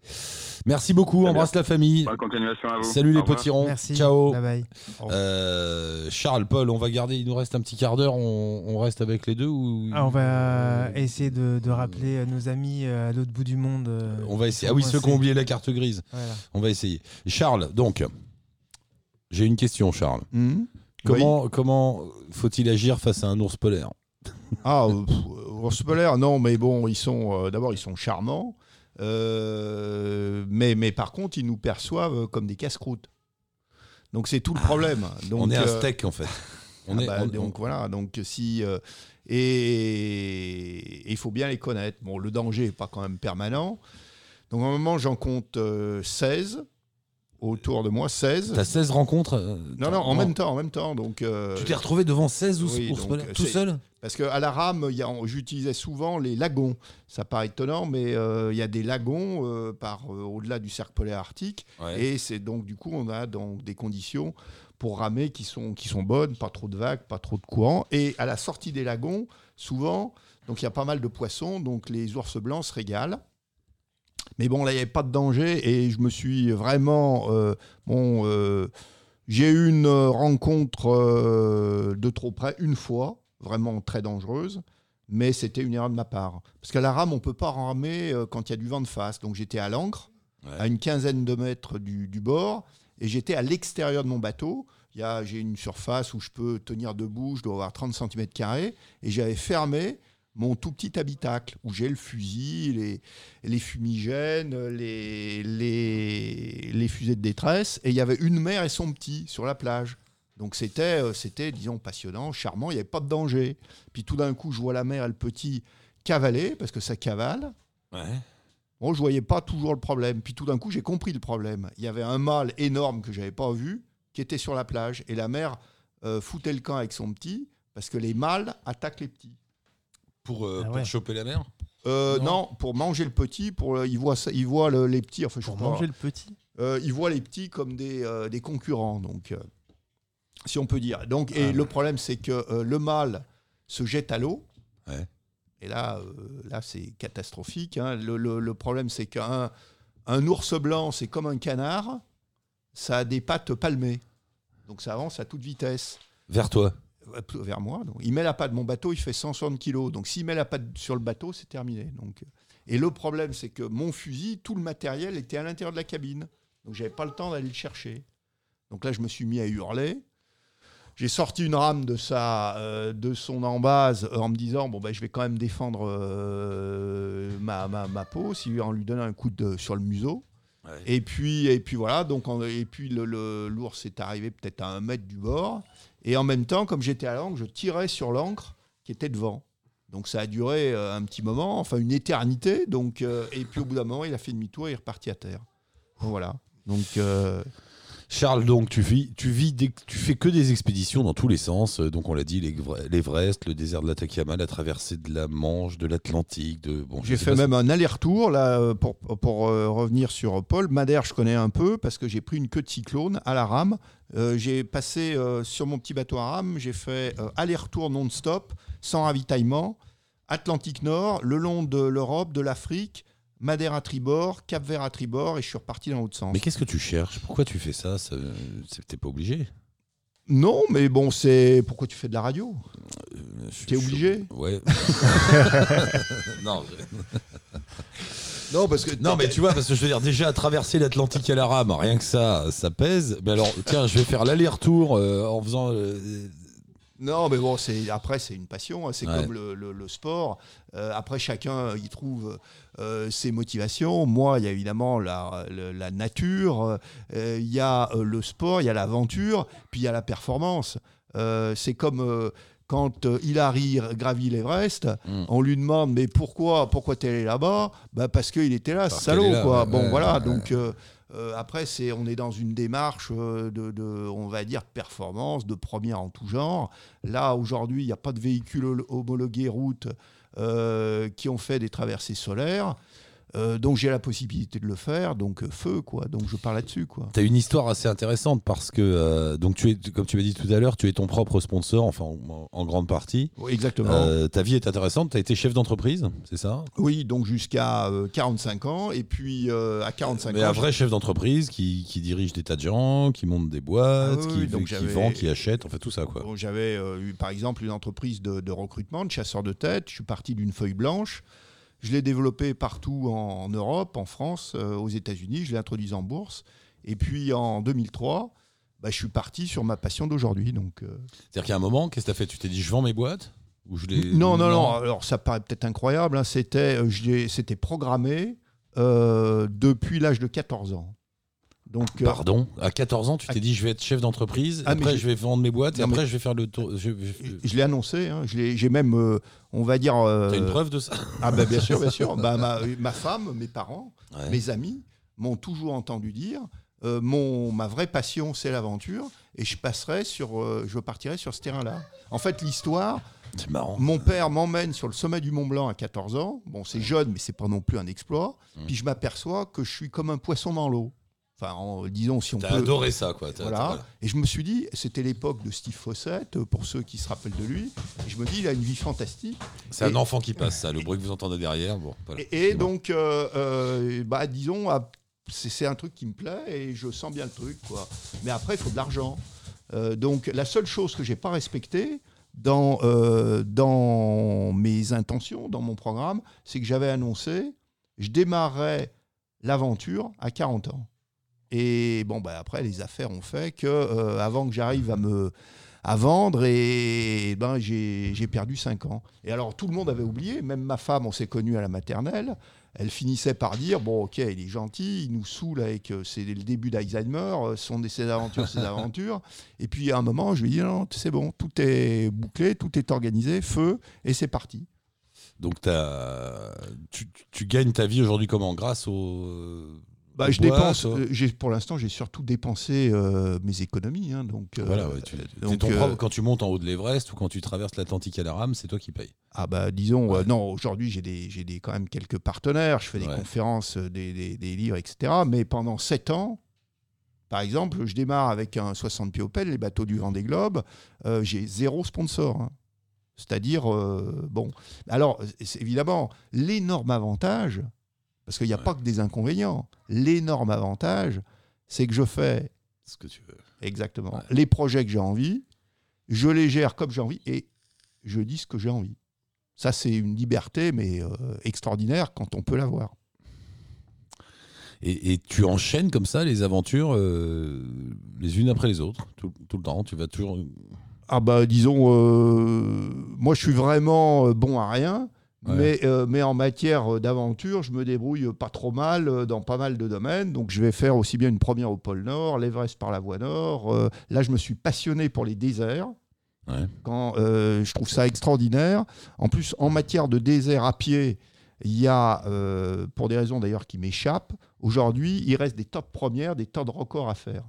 A: Merci beaucoup. Embrasse la famille.
H: Bonne continuation à vous.
A: Salut
H: Au
A: les
H: revoir.
A: potirons.
B: Merci.
A: Ciao.
B: Bye bye.
A: Euh, Charles, Paul, on va garder. Il nous reste un petit quart d'heure. On, on reste avec les deux ou
B: Ah, on va essayer de, de rappeler euh, nos amis euh, à l'autre bout du monde. euh,
A: On va essayer. Ah oui, ceux qui ont oublié la carte grise.
B: Voilà.
A: On va essayer. Charles, donc, j'ai une question, Charles.
E: Mhm.
A: Comment, comment faut-il agir face à un ours polaire?
E: Ah, polaire, non, mais bon, ils sont euh, d'abord ils sont charmants, euh, mais mais par contre ils nous perçoivent comme des casse-croûtes. Donc c'est tout le problème. Donc,
A: On est un
E: euh,
A: steak en fait. On
E: ah
A: est,
E: bah,
A: on-
E: donc voilà, donc si et il faut bien les connaître. Bon, le danger n'est pas quand même permanent. Donc à un moment j'en compte euh, 16 autour de moi, 16.
A: T'as 16 rencontres euh,
E: Non, non, en même temps, en même temps. Donc, euh,
A: Tu t'es retrouvé devant 16 ours,
E: oui,
A: tout seul?
E: Parce qu'à la rame, j'utilisais souvent les lagons. Ça paraît étonnant, mais euh, il y a des lagons euh, par euh, au-delà du cercle polaire arctique.
A: Ouais.
E: Et c'est donc, du coup, on a donc des conditions pour ramer qui sont, qui sont bonnes, pas trop de vagues, pas trop de courant. Et à la sortie des lagons, souvent, donc il y a pas mal de poissons, donc les ours blancs se régalent. Mais bon, là, il n'y avait pas de danger et je me suis vraiment. bon, j'ai eu une rencontre de trop près une fois, vraiment très dangereuse, mais c'était une erreur de ma part. Parce qu'à la rame, on ne peut pas ramer euh, quand il y a du vent de face. Donc j'étais à l'ancre,
A: Ouais.
E: à une quinzaine de mètres du, du bord, et j'étais à l'extérieur de mon bateau. J'ai une surface où je peux tenir debout, je dois avoir 30 cm, et j'avais fermé mon tout petit habitacle où j'ai le fusil, les, les fumigènes, les, les, les fusées de détresse, et il y avait une mère et son petit sur la plage. Donc c'était, euh, c'était disons, passionnant, charmant, il n'y avait pas de danger. Puis tout d'un coup, je vois la mère et le petit cavaler, parce que ça cavale.
A: Ouais.
E: Bon, je voyais pas toujours le problème. Puis tout d'un coup, j'ai compris le problème. Il y avait un mâle énorme que j'avais pas vu, qui était sur la plage, et la mère euh, foutait le camp avec son petit, parce que les mâles attaquent les petits.
A: Pour, euh,
B: Ah
A: pour choper la mer
E: Euh,
A: Non.
E: non. pour manger le petit, pour ils voient ça, ils voient le- les petits. Enfin, je
B: Pour
E: pas.
B: manger le petit.
E: Euh, ils voient les petits comme des, euh, des concurrents, donc euh, si on peut dire. Donc, et
A: Ah.
E: le problème, c'est que euh, le mâle se jette à l'eau.
A: Ouais.
E: Et là, euh, là, c'est catastrophique. hein. Le, le- le problème, c'est qu'un un ours blanc, c'est comme un canard. Ça a des pattes palmées, donc ça avance à toute vitesse
A: Vers toi.
E: vers moi. Donc, il met la patte. Mon bateau, il fait 160 kilos. Donc, s'il met la patte sur le bateau, c'est terminé. Donc, et le problème, c'est que mon fusil, tout le matériel était à l'intérieur de la cabine. Donc, j'avais pas le temps d'aller le chercher. Donc là, je me suis mis à hurler. J'ai sorti une rame de sa, euh, de son embase euh, en me disant bon ben je vais quand même défendre euh, ma, ma, ma peau si, en lui donnant un coup de, sur le museau.
A: Ouais.
E: Et puis et puis voilà donc en- et puis le- le- l'ours est arrivé peut-être à un mètre du bord et en même temps comme j'étais à l'encre je tirais sur l'encre qui était devant. Donc ça a duré un petit moment, enfin une éternité. Donc euh, et puis au bout d'un moment il a fait demi-tour et il est reparti à terre. Voilà. Donc
A: Charles, donc tu vis, tu vis, des- tu fais que des expéditions dans tous les sens. Euh, Donc on l'a dit, l'Everest, le désert de l'Atacama, la traversée de la Manche, de l'Atlantique, de bon.
E: J'ai fait même un aller-retour là euh, pour, pour euh, revenir sur Paul. Madère, je connais un peu parce que j'ai pris une queue de cyclone à la rame. Euh, j'ai passé euh, sur mon petit bateau à rame, j'ai fait aller-retour non-stop, sans ravitaillement, Atlantique Nord, le long de l'Europe, de l'Afrique, Madère à tribord, Cap Vert à tribord, et je suis reparti dans l'autre sens.
A: Mais qu'est-ce que tu cherches? Pourquoi tu fais ça, ça T'es pas obligé.
E: Non, mais bon, c'est pourquoi tu fais de la radio?
A: Euh,
E: T'es
A: je-
E: obligé
A: Ouais. non, je-
E: Non, parce que
A: non, mais tu vois, parce que je veux dire, déjà traverser l'Atlantique à la rame, rien que ça, ça pèse. Mais alors, tiens, je vais faire l'aller-retour euh, en faisant. euh,
E: Non, mais bon, c'est après c'est une passion, hein, c'est
A: Ouais.
E: comme le, le- le sport. Euh, après, chacun y trouve euh, ses motivations. Moi, il y a évidemment la, nature, euh, il y a le sport, il y a l'aventure, puis il y a la performance. C'est comme quand Hilary gravit l'Everest,
A: Mm.
E: on lui demande mais pourquoi pourquoi t'es allé là-bas? Bah parce qu'il était là,
A: Parce
E: salaud
A: là,
E: quoi.
A: ouais,
E: bon
A: ouais,
E: voilà, donc euh, après c'est on est dans une démarche euh, de, on va dire performance, de première en tout genre. Là aujourd'hui il n'y a pas de véhicules homologués route euh, qui ont fait des traversées solaires. Euh, donc j'ai la possibilité de le faire, donc euh, feu quoi. Donc je parle là-dessus quoi.
A: T'as une histoire assez intéressante parce que, euh, donc tu es, comme tu m'as dit tout à l'heure, tu es ton propre sponsor, enfin en, en grande partie.
E: Oui, exactement.
A: Euh, ta vie est intéressante. Tu as été chef d'entreprise, c'est ça?
E: Oui, donc jusqu'à euh, 45 ans et puis à 45
A: Mais
E: ans.
A: un vrai chef d'entreprise qui, qui dirige des tas de gens, qui monte des boîtes,
E: Ah oui,
A: qui,
E: donc
A: vend, qui achète, enfin tout ça quoi.
E: J'avais eu par exemple une entreprise de, de recrutement, de chasseurs de tête. Je suis parti d'une feuille blanche. Je l'ai développée partout en, en Europe, en France, euh, aux États-Unis. Je l'ai introduise en bourse. Et puis en 2003, bah, je suis parti sur ma passion d'aujourd'hui. Donc, euh,
A: C'est-à-dire qu'à un moment, qu'est-ce que tu as fait? Tu t'es dit, je vends mes boîtes? Ou je les...
E: non, non, non. Alors ça paraît peut-être incroyable. hein, C'était, euh, c'était programmé depuis l'âge de 14 ans. Donc, euh,
A: Pardon À 14 ans, tu t'es dit, je vais être chef d'entreprise,
E: Ah,
A: après je vais vendre mes boîtes, et
E: Non,
A: après je vais faire le tour. je- je-
E: l'ai annoncé. hein, j'ai même, euh, on va dire. euh,
A: T'as une preuve de ça
E: Ah ben bien sûr, bien sûr. Bah, ma, ma femme, mes parents,
A: Ouais.
E: mes amis m'ont toujours entendu dire euh, mon, ma vraie passion, c'est l'aventure, et je passerai sur, je partirai sur ce terrain-là. En fait, l'histoire,
A: C'est marrant.
E: mon père m'emmène sur le sommet du Mont Blanc à 14 ans. Bon, c'est jeune, mais c'est pas non plus un exploit. Puis je m'aperçois que je suis comme un poisson dans l'eau. Enfin, en- disons si on
A: T'as
E: peut.
A: adoré ça, quoi. T'as-
E: Voilà.
A: voilà.
E: Et je me suis dit, c'était l'époque de Steve Fossett, euh, pour ceux qui se rappellent de lui. Et je me dis, il a une vie fantastique.
A: C'est un enfant qui passe, ça. Le bruit que vous entendez derrière, bon. voilà.
E: Et, et donc, euh, euh, bah, disons, c'est c'est un truc qui me plaît et je sens bien le truc. Quoi. Mais après, il faut de l'argent. Euh, donc, la seule chose que j'ai pas respectée dans, euh, dans mes intentions, dans mon programme, c'est que j'avais annoncé, je démarrais l'aventure à 40 ans. Et bon, bah, après, les affaires ont fait que euh, avant que j'arrive à me à vendre et ben j'ai perdu 5 ans. Et alors tout le monde avait oublié, même ma femme, on s'est connus à la maternelle, elle finissait par dire bon ok il est gentil, il nous saoule avec euh, c'est le début d'Alzheimer, euh, sont ses aventures, ses aventures. Et puis à un moment je lui dit non c'est bon, tout est bouclé, tout est organisé, feu et c'est parti.
A: Donc, tu, tu gagnes ta vie aujourd'hui comment? Grâce au.
E: Bah, je dépense, euh, j'ai- pour l'instant j'ai surtout dépensé euh, mes économies. hein, donc, euh,
A: Voilà, ouais, tu-
E: donc,
A: ton propre- quand tu montes en haut de l'Everest ou quand tu traverses l'Atlantique à la rame, c'est toi qui payes.
E: Ah bah disons,
A: Ouais.
E: non, aujourd'hui j'ai des, j'ai des, quand même quelques partenaires, je fais des
A: Ouais.
E: conférences, des, des- des livres, etc. Mais pendant sept ans, par exemple, je démarre avec un 60 pieds Opel, les bateaux du Vendée Globe, euh, j'ai zéro sponsor. hein. C'est-à-dire, euh, bon, alors c'est évidemment, l'énorme avantage, parce qu'il n'y a
A: Ouais.
E: pas que des inconvénients, l'énorme avantage, c'est que je fais
A: Ce que tu veux.
E: exactement
A: Ouais.
E: les projets que j'ai envie, je les gère comme j'ai envie et je dis ce que j'ai envie. Ça, c'est une liberté, mais euh, extraordinaire quand on peut l'avoir.
A: Et, et tu enchaînes comme ça les aventures euh, les unes après les autres, tout, tout le temps. Tu vas toujours.
E: Ah bah disons, euh, moi je suis vraiment bon à rien,
A: Ouais.
E: mais, euh, mais en matière d'aventure, je me débrouille pas trop mal euh, dans pas mal de domaines. Donc je vais faire aussi bien une première au pôle Nord, l'Everest par la voie Nord. Euh, là, je me suis passionné pour les déserts.
A: Ouais.
E: Quand, euh, je trouve ça extraordinaire. En plus, en matière de désert à pied, il y a, euh, pour des raisons d'ailleurs qui m'échappent, aujourd'hui, il reste des top premières, des tas de records à faire.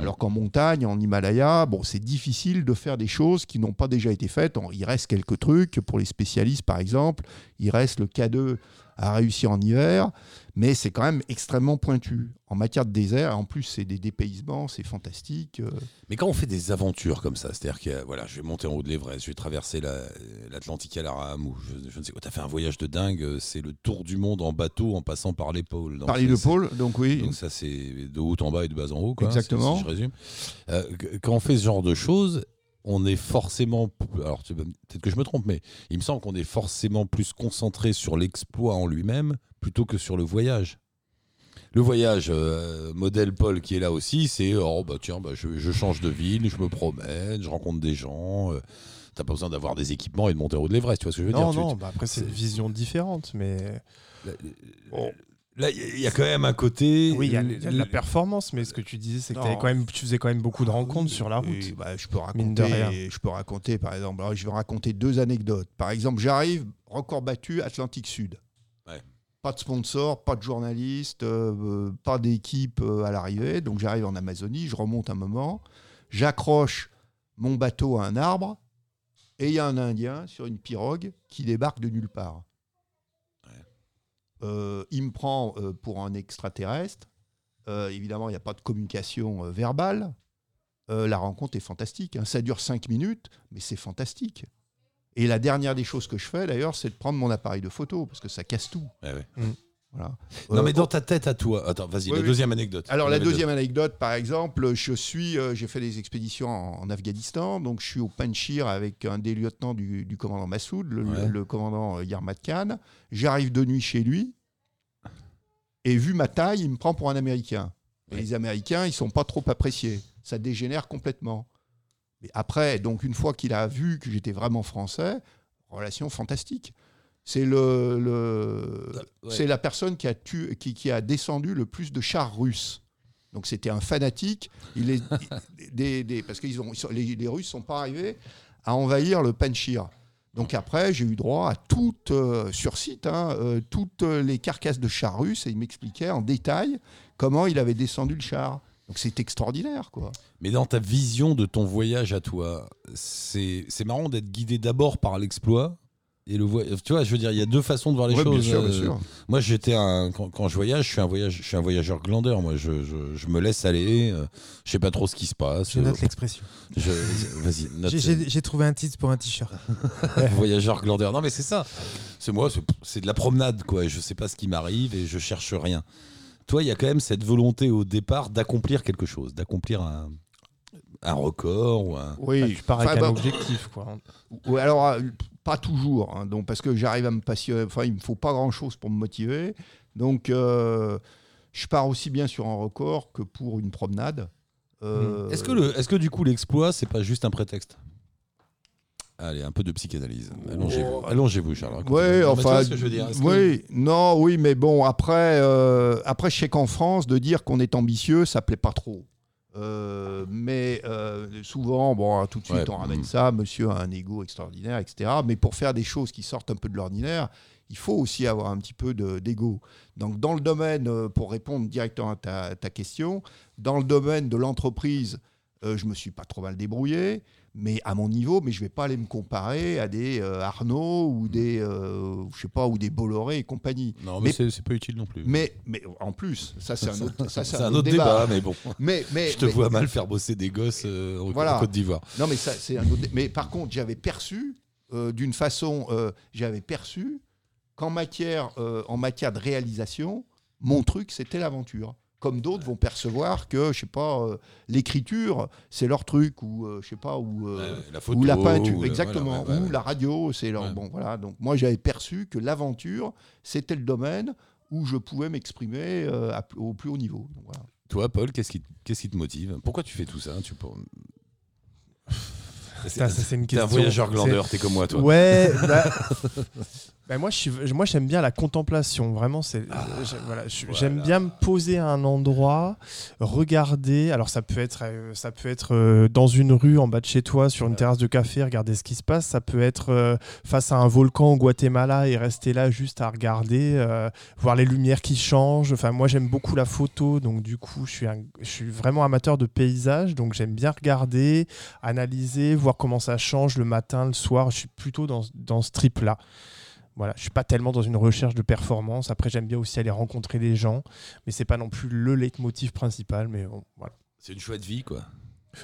E: Alors qu'en montagne, en Himalaya, bon, c'est difficile de faire des choses qui n'ont pas déjà été faites. Il reste quelques trucs pour les spécialistes, par exemple. Il reste le K2 à réussir en hiver, mais c'est quand même extrêmement pointu. En matière de désert, en plus, c'est des dépaysements, c'est fantastique. euh.
A: Mais quand on fait des aventures comme ça, c'est-à-dire que voilà, je vais monter en haut de l'Everest, je vais traverser la- l'Atlantique à la rame, ou je, je ne sais quoi, tu as fait un voyage de dingue, euh, c'est le tour du monde en bateau en passant par les pôles. Donc
E: Parler
A: c'est-
E: de
A: c'est-
E: pôle, donc oui.
A: Donc ça, c'est de haut en bas et de bas en haut. Quoi,
E: Exactement.
A: si- si je résume. Euh, qu- quand on fait ce genre de choses, on est forcément. Alors peut-être que je me trompe, mais il me semble qu'on est forcément plus concentré sur l'exploit en lui-même plutôt que sur le voyage. Le voyage, euh, modèle Paul qui est là aussi, c'est oh bah tiens, bah, je, je change de ville, je me promène, je rencontre des gens. euh, T'as pas besoin d'avoir des équipements et de monter au haut de l'Everest, tu vois ce que je veux
D: Non,
A: dire Tu-
D: non, bah après, c'est une vision différente, mais.
A: Là, Là, il y a quand même un côté.
D: Oui, il y, a il y a de la performance, mais ce que tu disais, c'est que quand même, tu faisais quand même beaucoup de rencontres sur la route.
E: Bah, je peux
D: Mine de
E: raconter,
D: rien.
E: je peux raconter par exemple. alors, je vais raconter deux anecdotes. Par exemple, j'arrive record battu Atlantique Sud.
A: Ouais.
E: Pas de sponsor, pas de journaliste, euh, euh, pas d'équipe euh, à l'arrivée. Donc j'arrive en Amazonie, je remonte un moment, j'accroche mon bateau à un arbre et il y a un Indien sur une pirogue qui débarque de nulle part. Euh, il me prend euh, pour un extraterrestre. Euh, évidemment, il n'y a pas de communication euh, verbale. Euh, la rencontre est fantastique. hein. Ça dure cinq minutes, mais c'est fantastique. Et la dernière des choses que je fais, d'ailleurs, c'est de prendre mon appareil de photo, parce que ça casse tout.
A: Ouais, ouais.
E: Voilà.
A: Non,
E: Euh,
A: mais dans ta tête à toi. Attends, vas-y,
E: Oui,
A: la
E: oui.
A: deuxième anecdote.
E: alors la deuxième anecdote, par exemple, je suis, euh, j'ai fait des expéditions en, en Afghanistan, donc je suis au Panchir avec un des lieutenants du, du commandant Massoud, le,
A: Ouais.
E: le commandant euh, Yarmad Khan. J'arrive de nuit chez lui, et vu ma taille, il me prend pour un Américain. Et
A: Ouais.
E: les Américains, ils sont pas trop appréciés. Ça dégénère complètement. Mais après, donc une fois qu'il a vu que j'étais vraiment français, relation fantastique. C'est le, le-
A: Ouais.
E: c'est la personne qui a, tu, qui, qui a descendu le plus de chars russes. Donc c'était un fanatique. Il est, des, des- parce que ils ont, les, les Russes sont pas arrivés à envahir le Panchir. Donc après, j'ai eu droit à toutes, euh, sur site, hein, euh, toutes les carcasses de chars russes et il m'expliquait en détail comment il avait descendu le char. Donc c'est extraordinaire, quoi.
A: Mais dans ta vision de ton voyage à toi, c'est marrant d'être guidé d'abord par l'exploit. Et le voy- tu vois, je veux dire, il y a deux façons de voir les
E: Ouais,
A: choses.
E: bien sûr, bien
A: Euh,
E: sûr.
A: Moi, j'étais un quand, quand je voyage, je suis un voyage, je suis un voyageur glandeur. Moi, je, je, je me laisse aller. euh, je sais pas trop ce qui se passe.
B: Je note
A: Euh,
B: l'expression.
A: je- Vas-y, note.
B: J'ai- trouvé un titre pour un t-shirt.
A: voyageur glandeur. Non, mais c'est ça. C'est moi, c'est- c'est de la promenade, quoi. Je sais pas ce qui m'arrive et je cherche rien. Toi, il y a quand même cette volonté au départ d'accomplir quelque chose, d'accomplir un, un record ou un.
E: Oui,
D: Bah, tu pars avec
E: Enfin,
D: un
E: bah,
D: objectif, quoi.
E: Ouais, alors, pas toujours, hein, donc, parce que j'arrive à me passionner. Enfin, il me faut pas grand-chose pour me motiver. Donc, euh, je pars aussi bien sur un record que pour une promenade. Euh,
A: Est-ce que, le, est-ce que du coup l'exploit, c'est pas juste un prétexte? Allez, un peu de psychanalyse. Allongez-vous, Allongez-vous Charles. vois
E: enfin,
A: ce que je veux dire. Est-ce que-
E: oui, non, oui, mais bon, après, euh, après, je sais qu'en France, de dire qu'on est ambitieux, ça plaît pas trop. Euh, mais euh, souvent, bon, tout de suite,
A: Ouais,
E: on ramène
A: mm.
E: ça. Monsieur a un ego extraordinaire, etc. Mais pour faire des choses qui sortent un peu de l'ordinaire, il faut aussi avoir un petit peu de- d'ego. Donc, dans le domaine, euh, pour répondre directement à ta, ta question, dans le domaine de l'entreprise, euh, je me suis pas trop mal débrouillé, mais à mon niveau, mais je vais pas aller me comparer à des euh, Arnaud ou des, euh, je sais pas, ou des Bolloré et compagnie.
A: Non, mais,
E: Mais-
A: c'est, pas utile non plus.
E: Mais, mais en plus, ça c'est un autre, ça,
A: c'est un autre débat, mais bon.
E: Mais, mais,
A: je te
E: mais-
A: vois mal faire bosser des gosses euh, en,
E: Voilà.
A: Côte d'Ivoire.
E: Non, mais ça, c'est un autre. Mais par contre, j'avais perçu euh, d'une façon, euh, j'avais perçu qu'en matière, en matière de réalisation, mon truc c'était l'aventure. Comme d'autres vont percevoir que, je sais pas, euh, l'écriture c'est leur truc ou euh, je sais pas ou euh,
A: Ouais, la photo,
E: ou la peinture,
A: ou la-
E: exactement,
A: voilà, ouais,
E: ou la radio, c'est leur
A: Ouais.
E: bon voilà. Donc moi j'avais perçu que l'aventure c'était le domaine où je pouvais m'exprimer euh, au plus haut niveau. Donc, voilà.
A: Toi, Paul, qu'est-ce qui, qu'est-ce qui te motive? Pourquoi tu fais tout ça? Tu
D: c'est une
A: T'es un
D: question.
A: voyageur glandeur, t'es comme moi, toi.
D: Ouais, bah, bah, moi, je moi j'aime bien la contemplation. Vraiment, c'est, voilà, je- j'aime
A: voilà.
D: bien me poser à un endroit, regarder. Alors, ça peut être, euh, ça peut être euh, dans une rue en bas de chez toi, sur une terrasse de café, regarder ce qui se passe. Ça peut être euh, face à un volcan au Guatemala et rester là juste à regarder, euh, voir les lumières qui changent. Enfin, moi, j'aime beaucoup la photo, donc du coup, je suis, un- je suis vraiment amateur de paysage, donc j'aime bien regarder, analyser, voir comment ça change le matin, le soir. Je suis plutôt dans, dans ce trip-là. Voilà, je suis pas tellement dans une recherche de performance. Après, j'aime bien aussi aller rencontrer des gens, mais c'est pas non plus le leitmotiv principal. Mais bon, voilà.
A: C'est une chouette vie, quoi.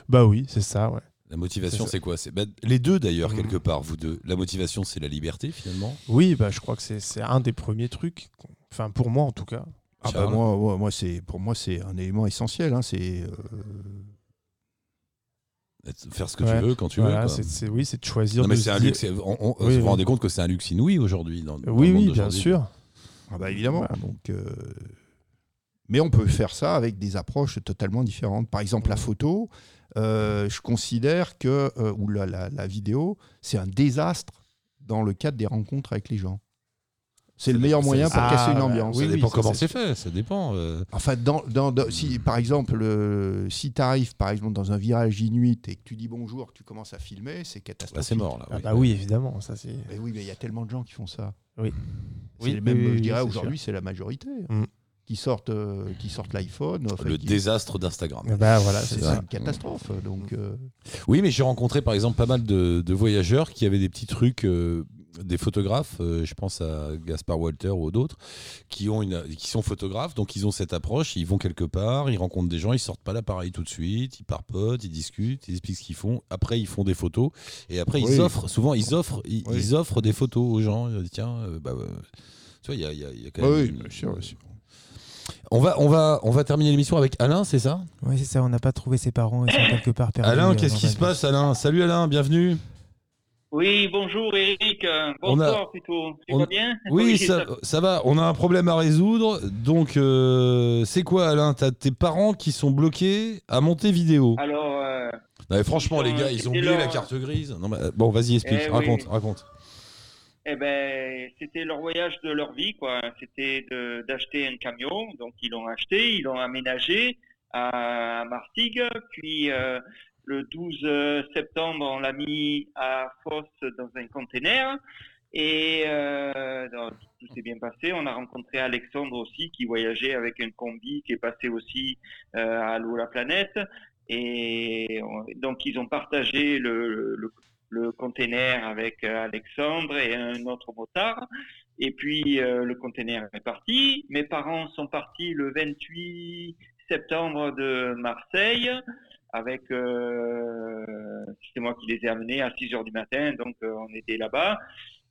D: Bah oui, c'est ça, ouais.
A: La motivation,
D: C'est
A: quoi? C'est bah, Les deux, d'ailleurs,
D: Mhm.
A: quelque part, vous deux. La motivation, c'est la liberté, finalement?
D: Oui, bah je crois que c'est c'est un des premiers trucs. Enfin, pour moi en tout cas.
E: Ah bah
A: Charles
E: moi, moi, moi, c'est, pour moi, c'est un élément essentiel. hein, c'est, euh,
A: Faire ce que
D: Ouais.
A: tu veux, quand tu
D: Voilà,
A: veux. quoi.
D: oui, c'est de choisir.
A: Non, mais
D: de
A: un luxe. on- on-
D: Oui,
A: vous vous rendez compte que c'est un luxe inouï aujourd'hui dans, dans
D: Oui,
A: le monde
D: oui, bien sûr.
E: ah bah évidemment.
D: Voilà.
E: Donc, euh, mais on peut faire ça avec des approches totalement différentes. Par exemple, la photo, euh, je considère que, euh, ou la, la- la vidéo, c'est un désastre dans le cadre des rencontres avec les gens. C'est le meilleur moyen pour
D: Ah,
E: casser une
D: bah,
E: ambiance.
A: Ça
D: Oui,
A: dépend comment
D: c'est
A: fait, ça dépend. euh.
E: Enfin, dans, dans- dans- si, par exemple, euh, si tu arrives par exemple, dans un virage inuit et que tu dis bonjour, que tu commences à filmer, c'est
A: Bah,
E: catastrophique.
A: c'est mort, là.
D: Ah
A: oui.
D: bah oui, évidemment, ça c'est.
E: Mais oui, mais il y a tellement de gens qui font ça.
D: Oui.
E: Même,
D: oui, oui,
E: je dirais aujourd'hui, c'est la majorité
D: Mm.
E: qui sortent, euh, qui sortent l'iPhone. enfin,
A: Le
E: qui-
A: désastre d'Instagram.
D: Bah voilà,
E: c'est une catastrophe. Donc, euh,
A: Oui, mais j'ai rencontré par exemple pas mal de, de voyageurs qui avaient des petits trucs, euh, des photographes, euh, je pense à Gaspard Walter ou d'autres, qui, ont une, qui sont photographes, donc ils ont cette approche, ils vont quelque part, ils rencontrent des gens, ils sortent pas l'appareil tout de suite, ils parpotent, ils discutent, ils expliquent ce qu'ils font, après ils font des photos, et après
E: Oui.
A: ils offrent, souvent ils offrent, ils,
E: Oui.
A: ils offrent des photos aux gens, Ils disent, tiens, euh, bah, euh, tu vois, il y a, il y a- y a quand
E: bah
A: même...
E: oui,
A: une-
E: bien sûr, bien sûr.
A: On va, on, va, on va terminer l'émission avec Alain, c'est ça?
B: Oui, c'est ça, on n'a pas trouvé ses parents, ils sont quelque part perdus.
A: Alain,
B: euh,
A: qu'est-ce qui se passe Alain? Salut Alain, bienvenue
I: Oui, bonjour Eric. Euh,
A: On a-
I: Bonsoir plutôt. Tu
A: on-
I: vas bien?
A: Oui, ça, ça? va. On a un problème à résoudre. Donc, euh, c'est quoi, Alain? T'as tes parents qui sont bloqués à Montevideo.
I: Alors, euh,
A: Non, mais franchement, les gars, ils ont oublié la carte grise. Non, mais, bon, vas-y, explique.
I: Eh
A: raconte,
I: oui.
A: raconte.
I: eh ben, c'était leur voyage de leur vie, quoi. C'était d'acheter un camion. Donc, ils l'ont acheté, ils l'ont aménagé à Martigues. Puis, euh, le 12 septembre, on l'a mis à Fosse dans un container. Et euh, tout s'est bien passé. On a rencontré Alexandre aussi, qui voyageait avec un combi, qui est passé aussi euh, à l'eau la planète. Et on- donc, ils ont partagé le, le, container avec euh, Alexandre et un autre motard. Et puis, euh, le container est parti. Mes parents sont partis le 28 septembre de Marseille avec euh, c'est moi qui les ai amenés à 6 heures du matin donc euh, on était là-bas.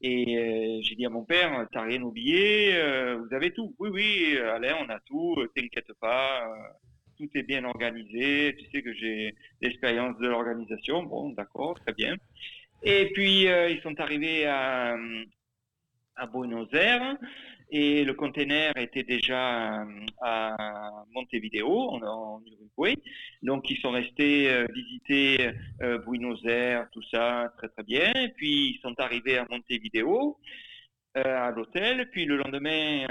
I: Et euh, j'ai dit à mon père t'as rien oublié euh, vous avez tout. Oui oui Alain on a tout t'inquiète pas tout est bien organisé. Tu sais que j'ai l'expérience de l'organisation. Bon d'accord très bien. Et puis ils sont arrivés à Buenos Aires et le container était déjà euh, à Montevideo, en, Uruguay. Donc ils sont restés euh, visiter euh, Buenos Aires, tout ça, très très bien. Et puis ils sont arrivés à Montevideo, à l'hôtel. Puis le lendemain,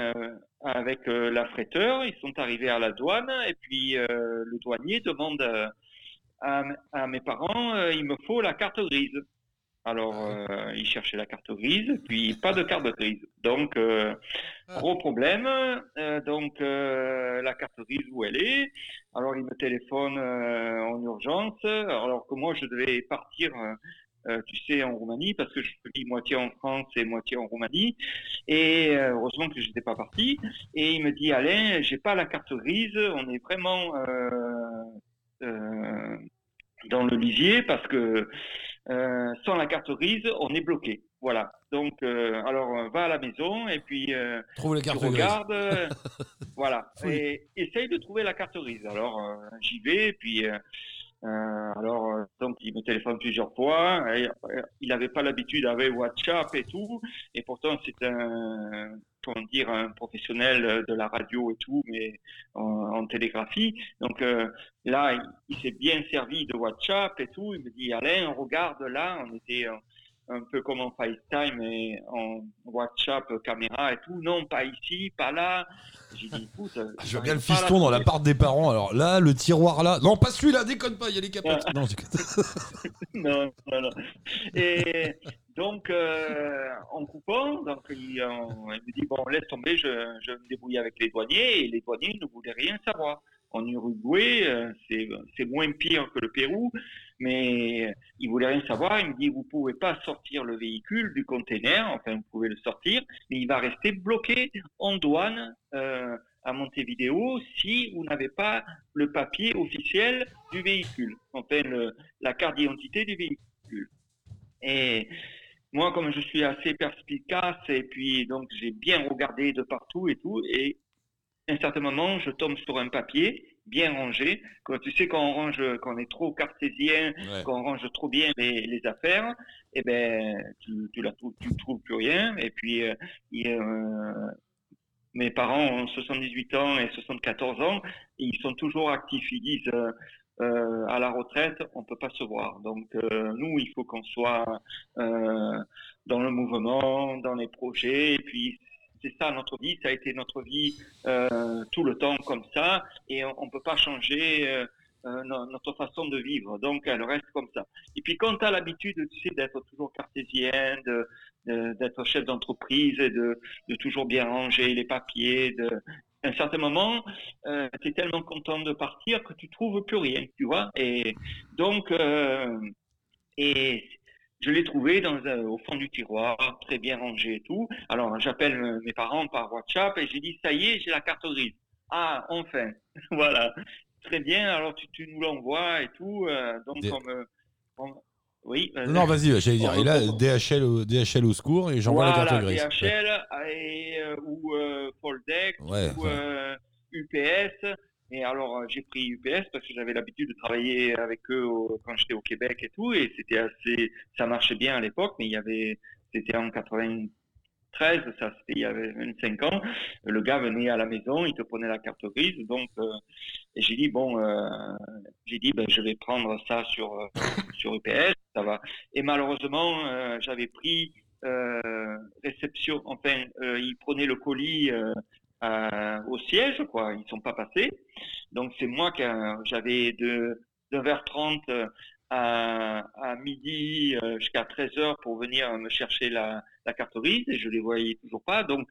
I: avec euh, l'affréteur, ils sont arrivés à la douane. Et puis le douanier demande à, mes parents, il me faut la carte grise. Alors, euh, il cherchait la carte grise, puis pas de carte grise. Donc, euh, gros problème. Euh, donc, la carte grise, où elle est? Alors, il me téléphone en urgence, alors que moi, je devais partir, tu sais, en Roumanie, parce que je vis moitié en France et moitié en Roumanie. Et heureusement que je n'étais pas parti. Et il me dit, Alain, j'ai pas la carte grise, on est vraiment... dans le lisier parce que euh, sans la carte grise, on est bloqué. Voilà. Donc, euh, alors, euh, va à la maison et puis euh,
A: Trouve les
I: tu
A: cartes grises.
I: regardes. voilà.
A: Oui.
I: Et essaye de trouver la carte grise. Alors, j'y vais et puis euh, alors, euh, donc, il me téléphone plusieurs fois. Euh, il n'avait pas l'habitude d'avoir WhatsApp et tout. Et pourtant, c'est un, comment dire, un professionnel de la radio et tout, mais en, télégraphie. Donc là, il, il s'est bien servi de WhatsApp et tout. Il me dit, Alain, regarde là. On était un peu comme en FaceTime et en WhatsApp caméra et tout. Non, pas ici, pas là. J'ai dit, écoute,
A: Je vois bien le fiston dans l'appart des parents. Alors là, le tiroir là. Non, pas celui-là, déconne pas, il y a les capotes. Non, je déconne.
I: non, non, non. Et donc, euh, en coupant, donc, il, on- il me dit, bon, laisse tomber, je, je me débrouiller avec les douaniers. Et les douaniers ne voulaient rien savoir. En Uruguay, euh, c'est moins pire que le Pérou, mais il voulait rien savoir. Il me dit, vous pouvez pas sortir le véhicule du container, enfin, vous pouvez le sortir, mais il va rester bloqué en douane euh, à Montevideo si vous n'avez pas le papier officiel du véhicule, enfin, la carte d'identité du véhicule. Et moi, comme je suis assez perspicace, et puis donc j'ai bien regardé de partout et tout, et à un certain moment, je tombe sur un papier bien rangé. Quand tu sais quand on range, quand on est trop cartésien,
A: Ouais.
I: quand on range trop bien les, les affaires, eh ben tu, tu la trouves, tu trouves plus rien. Et puis euh, il, euh, mes parents ont 78 ans et 74 ans, et ils sont toujours actifs. Ils disent euh, euh, à la retraite, on peut pas se voir. Donc euh, nous, il faut qu'on soit euh, dans le mouvement, dans les projets, et puis c'est ça notre vie, ça a été notre vie euh, tout le temps comme ça, et on, on peut pas changer euh, euh, no- notre façon de vivre. Donc elle reste comme ça. Et puis quand tu as l'habitude, tu d'être toujours cartésien, de- d'être chef d'entreprise de, de toujours bien ranger les papiers, de, à un certain moment, euh, tu es tellement content de partir que tu trouves plus rien, tu vois. Et donc, et je l'ai trouvé dans, un- au fond du tiroir, très bien rangé et tout. Alors, j'appelle euh, mes parents par WhatsApp et j'ai dit, ça y est, j'ai la carte grise. Ah, enfin, voilà. Très bien, alors tu, tu nous l'envoies et tout. euh, donc,
A: Des-
I: comme, euh, on- oui. euh,
A: Non, vas-y, j'allais dire. Et là, DHL, au- DHL au secours et j'envoie la carte grise.
I: DHL et, euh, ou euh, Poldex
A: Ouais,
I: ou euh, UPS. Et alors, euh, j'ai pris UPS parce que j'avais l'habitude de travailler avec eux au- quand j'étais au Québec et tout. Et c'était assez, ça marchait bien à l'époque, mais il y avait, c'était en 93, ça c'était il y avait 25 ans. Le gars venait à la maison, il te prenait la carte grise. Donc, euh, et j'ai dit, bon, euh, j'ai dit, ben, je vais prendre ça sur, euh, sur UPS, ça va. Et malheureusement, j'avais pris réception, enfin, ils prenaient le colis euh, au siège, quoi. Ils sont pas passés. Donc c'est moi qui a- j'avais de 9h30 à, à midi euh, jusqu'à 13h pour venir me chercher la, la carte et je les voyais toujours pas. Donc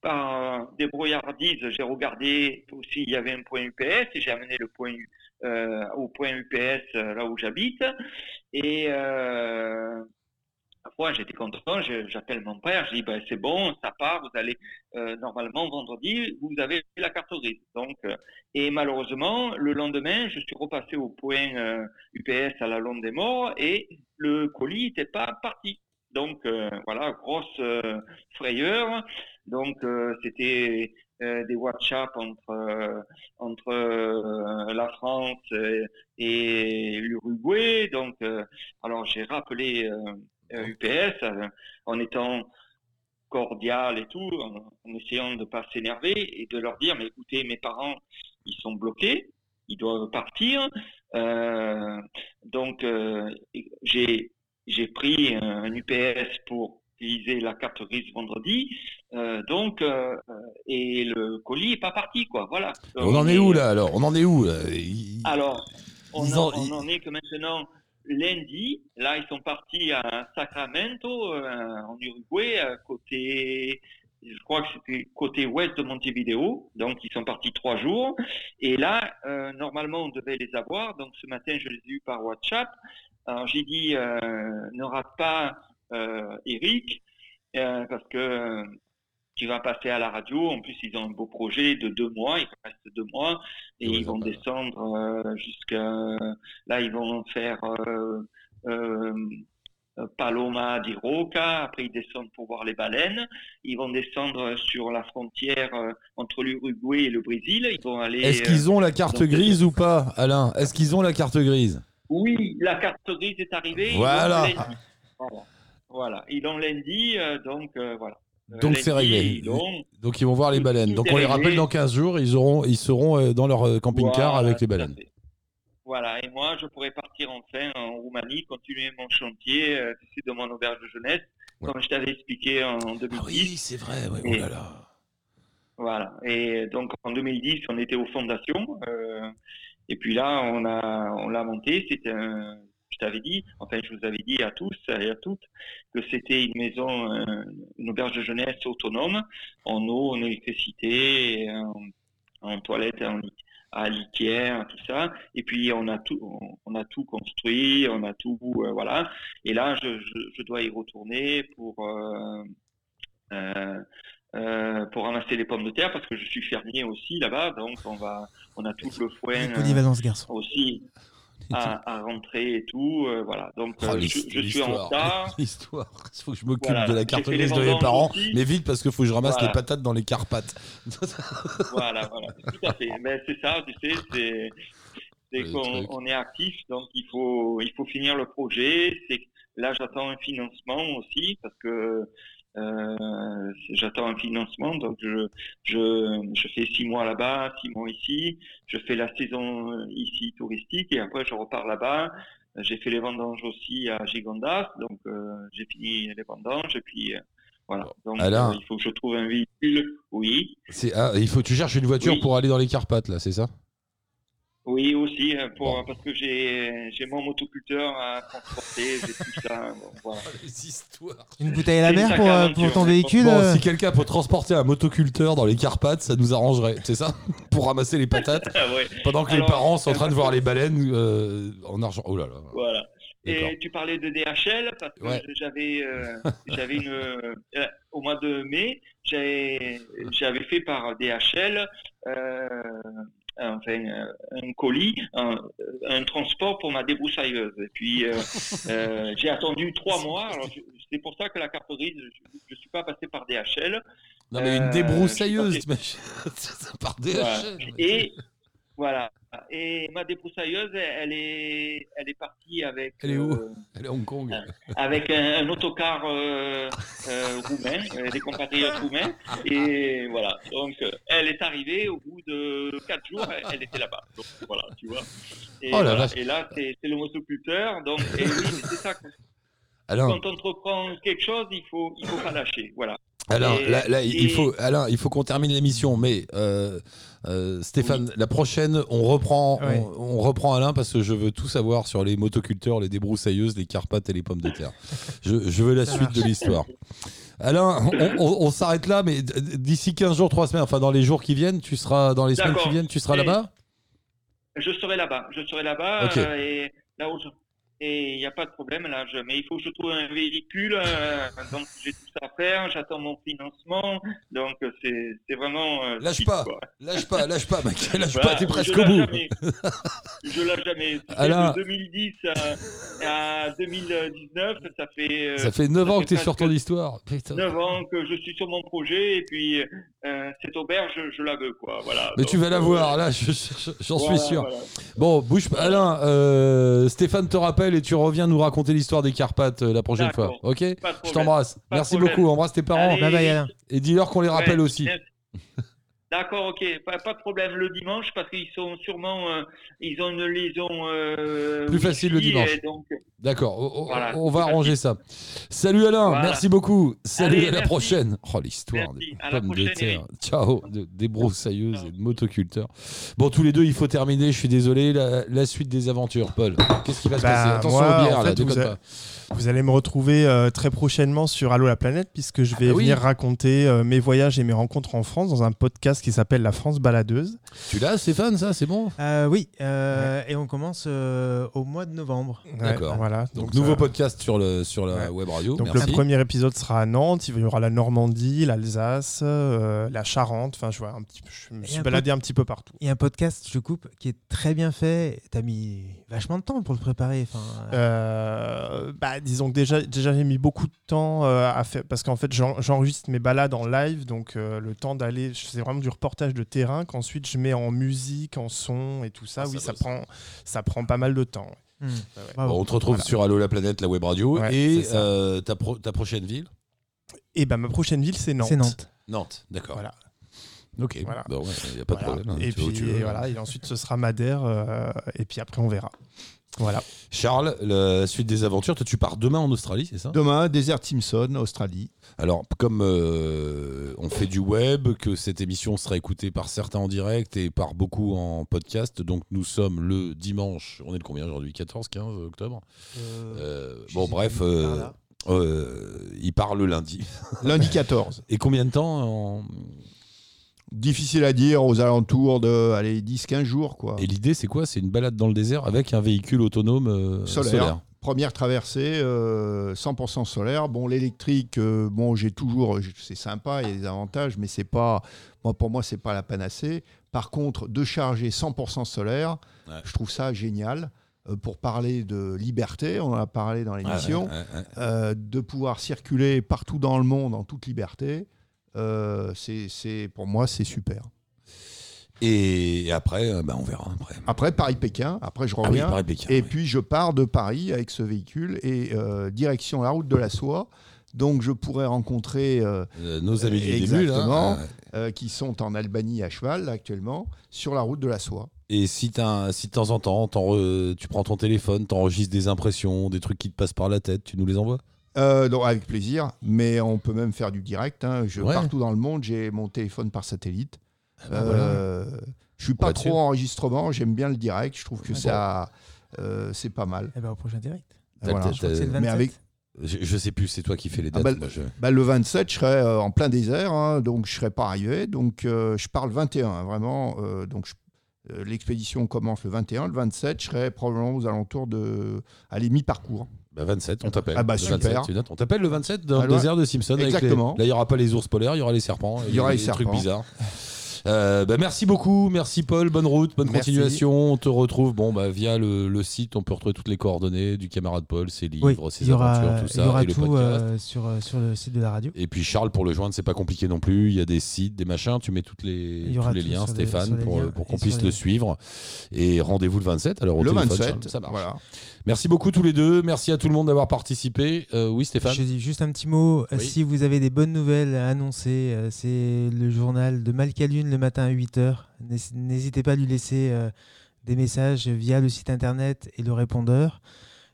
I: par débrouillardise, j'ai regardé aussi il y avait un point UPS et j'ai amené le point euh, au point UPS euh, là où j'habite et euh, moi, j'étais content, j'appelle mon père, je dis, ben, c'est bon, ça part, vous allez, euh, normalement, vendredi, vous avez la carte grise. Donc, euh, et malheureusement, le lendemain, je suis repassé au point euh, UPS à la Londe des Morts et le colis n'était pas parti. Donc, euh, voilà, grosse euh, frayeur. Donc, euh, c'était euh, des WhatsApp entre, euh, entre euh, la France euh, et l'Uruguay. Donc, euh, alors, j'ai rappelé euh, euh, UPS euh, en étant cordial et tout, en, en essayant de ne pas s'énerver et de leur dire, mais écoutez, mes parents, ils sont bloqués, ils doivent partir. Euh, donc, euh, j'ai j'ai pris un UPS pour utiliser la carte grise vendredi. Euh, donc, euh, euh, et le colis est pas parti, quoi. Voilà.
A: On en est où là alors? On en est où là?
I: Alors, on, en est que maintenant, lundi, là, ils sont partis à Sacramento, euh, en Uruguay, à côté, je crois que c'était côté ouest de Montevideo. Donc, ils sont partis trois jours. Et là, euh, normalement, on devait les avoir. Donc, ce matin, je les ai eus par WhatsApp. Alors, j'ai dit, euh, ne rate pas euh, Eric, parce que tu vas passer à la radio. En plus, ils ont un beau projet de deux mois. Il reste deux mois. Et ils vont descendre euh, jusqu'à... Là, ils vont faire... euh, euh, Paloma di Roca. Après, ils descendent pour voir les baleines. Ils vont descendre sur la frontière entre l'Uruguay et le Brésil. Ils vont aller.
A: Est-ce qu'ils ont la carte grise ou pas, Alain? Est-ce qu'ils ont la carte grise?
I: Oui, la carte grise est arrivée.
A: Voilà.
I: Voilà. Voilà. Ils l'ont lundi, donc voilà. Euh,
A: Donc c'est réglé. Donc ils vont voir les baleines. Donc on les rappelle dans 15 jours, ils auront, ils seront euh, dans leur euh, camping-car
I: Voilà,
A: avec les baleines.
I: Voilà, et moi, je pourrais partir enfin en Roumanie, continuer mon chantier euh, de mon auberge de jeunesse,
A: Ouais.
I: comme je t'avais expliqué en 2010.
A: Ah oui, c'est vrai. ouais, oh
I: Et-
A: là là.
I: Voilà, et donc en 2010, on était aux fondations, euh, et puis là, on a, on l'a monté. C'était un, je t'avais dit, enfin, je vous avais dit à tous et à toutes que c'était une maison, euh, une auberge de jeunesse autonome, en eau, en électricité, en, en toilette, en, lit- à litière, tout ça. Et puis on a tout, on, a tout construit, on a tout, euh, voilà. Et là, je, je, je dois y retourner pour. euh, pour ramasser les pommes de terre parce que je suis fermier aussi là-bas, donc on va, on a tout le foin
B: Il est
I: euh,
B: polyvalent, ce garçon.
I: aussi à, à rentrer et tout, euh, voilà. Donc
A: Oh,
I: euh, je, suis en retard.
A: L'histoire. Il faut que je m'occupe
I: Voilà,
A: de la carte grise de mes parents,
I: aussi.
A: mais vite parce qu'il faut que je ramasse
I: Voilà.
A: les patates dans les Carpates.
I: voilà, voilà, tout à fait. Mais c'est ça, tu sais, c'est, qu'on on est actif, donc il faut, il faut finir le projet. C'est là, j'attends un financement aussi parce que j'attends un financement, donc je, je, je fais six mois là-bas, six mois ici. Je fais la saison euh, ici touristique et après je repars là-bas. J'ai fait les vendanges aussi à Gigondas, donc euh, j'ai fini les vendanges et puis euh, voilà. Donc
A: Alain.
I: euh, il faut que je trouve un véhicule. Oui.
A: C'est- ah, il faut tu cherches une voiture
I: Oui.
A: pour aller dans les Carpates là, c'est ça?
I: Oui, aussi, euh, pour, parce que j'ai j'ai mon motoculteur à transporter, j'ai tout ça. bon, voilà.
A: Les histoires.
B: Une bouteille à la mer pour, euh, pour ton véhicule
A: Bon,
B: euh,
A: si quelqu'un peut transporter un motoculteur dans les Carpates, ça nous arrangerait, c'est ça Pour ramasser les patates
I: Ah ouais.
A: pendant que les parents sont en train de
I: euh,
A: voir les baleines euh, en argent. Oh là là.
I: Voilà. Et tu parlais de DHL parce que
A: Ouais.
I: j'avais euh, j'avais une euh, au mois de mai j'avais j'avais fait par DHL euh, enfin euh, un colis un, un transport pour ma débroussailleuse et puis euh, euh, j'ai attendu trois mois c'est pour ça que la carte grise je, je suis pas passé par DHL
A: Non mais une
I: Euh,
A: débroussailleuse, part
I: Voilà.
A: DHL.
I: Et voilà. Et ma débroussailleuse, elle est, elle est partie avec.
A: Elle est où?
I: euh,
A: Elle est à Hong Kong.
I: avec un, un autocar euh, euh, roumain, euh, des compatriotes roumains. Et voilà. Donc, euh, elle est arrivée au bout de quatre jours, elle, était là-bas. Donc, voilà, tu vois. Et,
A: Oh la
I: voilà. Et là, c'est le motoculteur. Donc, et oui, c'est ça. Quand on entreprend quelque chose, il faut, il faut pas lâcher. Voilà.
A: Alain,
I: Et-
A: là, là, il faut, Alain, il faut qu'on termine l'émission, mais euh, euh, Stéphane, la prochaine, on reprend, on, on reprend Alain parce que je veux tout savoir sur les motoculteurs, les débroussailleuses, les Carpates et les pommes de terre. Je, je veux la suite de l'histoire. Alain, on, on- on s'arrête là, mais d'ici 15 jours, 3 semaines, enfin dans les jours qui viennent, tu seras dans les semaines qui viennent, tu seras là-bas?
I: Je serai là-bas. Je serai là-bas. Euh, et là où je- Et il n'y a pas de problème là. Je... Mais il faut que je trouve un véhicule. euh, donc j'ai tout ça à faire. J'attends mon financement. Donc euh, c'est vraiment. euh,
A: Lâche pas, lâche pas, lâche pas, mec, lâche
I: Voilà,
A: pas, t'es
I: je
A: presque au bout.
I: jamais. Je lâche jamais. Sais,
A: Alain.
I: De 2010 à, à 2019, ça fait. euh,
A: Ça fait 9 ans que t'es sur ton histoire. Putain.
I: 9 ans que je suis sur mon projet et puis euh, cette auberge, je, je la veux quoi. Voilà.
A: Mais tu vas la
I: euh,
A: voir, là, je- je- j'en
I: voilà,
A: suis sûr.
I: voilà.
A: Bon, bouge pas. Alain, euh, Stéphane te rappelle et tu reviens nous raconter l'histoire des Carpates la prochaine fois. Ok Je t'embrasse. Merci beaucoup. Embrasse tes parents.
I: Allez.
B: Bye bye Alain.
A: Et dis-leur qu'on les rappelle
I: Ouais,
A: aussi.
I: D'accord, ok, pas, pas de problème le dimanche parce qu'ils sont sûrement, euh, ils ont une liaison euh,
A: Plus facile le dimanche.
I: donc,
A: D'accord, on, on-
I: Voilà,
A: on va arranger ça. Salut Alain,
I: Voilà.
A: merci beaucoup. Salut,
I: Allez,
A: à la
I: merci.
A: prochaine. Oh, l'histoire des
I: à
A: pommes de terre.
I: Eric.
A: Ciao, de- des broussailleuses et de motoculteurs. Bon, tous les deux, il faut terminer. Je suis désolé. La, la suite des aventures, Paul. Qu'est-ce qui va se
D: Bah,
A: passer? Attention
D: moi,
A: aux bières,
D: en
A: là,
D: fait,
A: déconne
D: vous, a-
A: pas.
D: vous allez me retrouver euh, très prochainement sur Allo la planète puisque je vais
A: Ah oui.
D: venir raconter euh, mes voyages et mes rencontres en France dans un podcast qui s'appelle La France baladeuse.
A: Tu l'as, Stéphane, ça, c'est bon?
B: Euh, oui, euh, et on commence euh, au mois de novembre.
D: Ouais,
A: D'accord.
D: Voilà.
A: Donc,
D: Donc,
A: nouveau
D: ça-
A: podcast sur, le, sur la
D: Ouais.
A: web radio.
D: Donc
A: Merci.
D: le premier épisode sera à Nantes, il y aura la Normandie, l'Alsace, euh, la Charente. Enfin, je vois un petit, je me
B: Et
D: suis
B: un
D: baladé un petit peu partout.
B: Il y a un podcast, je coupe, qui est très bien fait. T'as mis vachement de temps pour le préparer. Enfin,
D: Euh, bah, disons que déjà, déjà j'ai mis beaucoup de temps euh, à faire parce qu'en fait j'en- j'enregistre mes balades en live, donc euh, le temps d'aller, c'est vraiment du reportage de terrain qu'ensuite je mets en musique, en son et tout ça.
A: Ah,
D: oui,
A: ça
D: prend, ça prend pas mal de temps.
B: hmm,
D: ouais.
A: Bon, on te retrouve
D: Voilà.
A: sur Allo la planète, la web radio.
D: Ouais,
A: et euh, ta, pro- ta prochaine ville?
D: Et ben ma prochaine ville c'est Nantes.
B: C'est Nantes.
A: Nantes, d'accord.
D: Voilà.
A: Ok,
D: Voilà.
A: il n'y a pas
D: Voilà.
A: de problème. hein,
D: et puis
A: tu veux.
D: voilà, et ensuite ce sera Madère, euh, et puis après on verra. Voilà.
A: Charles, la suite des aventures, toi tu pars demain en Australie, c'est ça?
E: Demain, Desert Simpson, Australie.
A: Alors, comme euh, on fait du web, que cette émission sera écoutée par certains en direct et par beaucoup en podcast, donc nous sommes le dimanche, on est le combien aujourd'hui? 14, 15 octobre? Euh, Bon, bref, euh, euh, il part le lundi.
E: Lundi 14.
A: Et combien de temps en-
E: Difficile à dire, aux alentours de allez, 10-15 jours. Quoi.
A: Et l'idée, c'est quoi? C'est une balade dans le désert avec un véhicule autonome euh,
E: Solaire.
A: solaire.
E: Première traversée, euh, 100% solaire. Bon, l'électrique, euh, bon, j'ai toujours, c'est sympa, il y a des avantages, mais c'est pas, moi pour moi, c'est pas la panacée. Par contre, de charger 100% solaire,
A: Ouais.
E: je trouve ça génial. Euh, pour parler de liberté, on en a parlé dans l'émission,
A: Ah ouais, ouais, ouais.
E: euh, de pouvoir circuler partout dans le monde en toute liberté, euh, c'est, pour moi, c'est super.
A: Et après, euh, bah, on verra après.
E: Après, Paris-Pékin, après je
A: Ah oui,
E: reviens.
A: Paris-Pékin,
E: et
A: oui.
E: puis je pars de Paris avec ce véhicule et euh, direction la route de la soie. Donc je pourrais rencontrer euh,
A: Euh, nos amis du début, là.
E: exactement,
A: euh,
E: qui sont en Albanie à cheval là, actuellement sur la route de la soie.
A: Et si, si de temps en temps, tu prends ton téléphone, t'enregistres des impressions, des trucs qui te passent par la tête, tu nous les envoies?
E: Euh, donc avec plaisir, mais on peut même faire du direct. hein. Je
A: Ouais.
E: partout dans le monde, j'ai mon téléphone par satellite.
A: bah
E: Euh, Je suis pas trop enregistrement, j'aime bien le direct. Je trouve que ça, euh, c'est pas mal.
B: Eh ben, au prochain direct.
A: T'as-
E: Voilà.
B: Je crois que c'est le
A: t'as-
E: Mais
B: 27.
E: avec-
A: je, je sais plus, c'est toi qui fais les
E: Ah
A: dates.
E: bah,
A: moi, je-
E: Bah, le 27, je serai euh, en plein désert, hein, donc je serai pas arrivé. Donc euh, je pars le 21, hein, vraiment. euh, donc je- l'expédition commence le 21. Le 27, je serai probablement aux alentours de, allez, mi-parcours.
A: Bah 27, on t'appelle.
E: Ah bah,
A: Le
E: super.
A: 27, tu notes. on t'appelle le 27 dans le
E: Alors,
A: désert de Simpson. avec les-
E: exactement.
A: Là, il n'y aura pas les ours polaires, il y aura les serpents.
E: Il y aura les
A: des trucs bizarres. Euh, bah, merci beaucoup, merci Paul, bonne route, bonne
D: Merci.
A: continuation. On te retrouve bon, bah, via le, le site, on peut retrouver toutes les coordonnées du camarade Paul, ses livres,
B: Oui,
A: ses
B: il aura,
A: aventures, tout
B: il
A: ça,
B: y aura
A: et le
B: tout
A: podcast.
B: euh, sur, euh, sur le site de la radio.
A: Et puis Charles, pour le joindre, c'est pas compliqué non plus. Il y a des sites, des machins. Tu mets toutes les,
B: Il
A: tous les liens, Stéphane,
B: les
A: pour,
B: liens
A: pour qu'on puisse
B: les-
A: le suivre. Et rendez-vous le 27. Alors, au
E: le
A: téléphone,
E: 27,
A: Charles, ça marche.
E: voilà.
A: Merci beaucoup tous les deux. Merci à tout le monde d'avoir participé. Euh, oui, Stéphane.
B: Je dis juste un petit mot.
A: Oui.
B: Si vous avez des bonnes nouvelles à annoncer, c'est le journal de Malcalune le matin à 8h. N'hésitez pas à lui laisser euh, des messages via le site internet et le répondeur.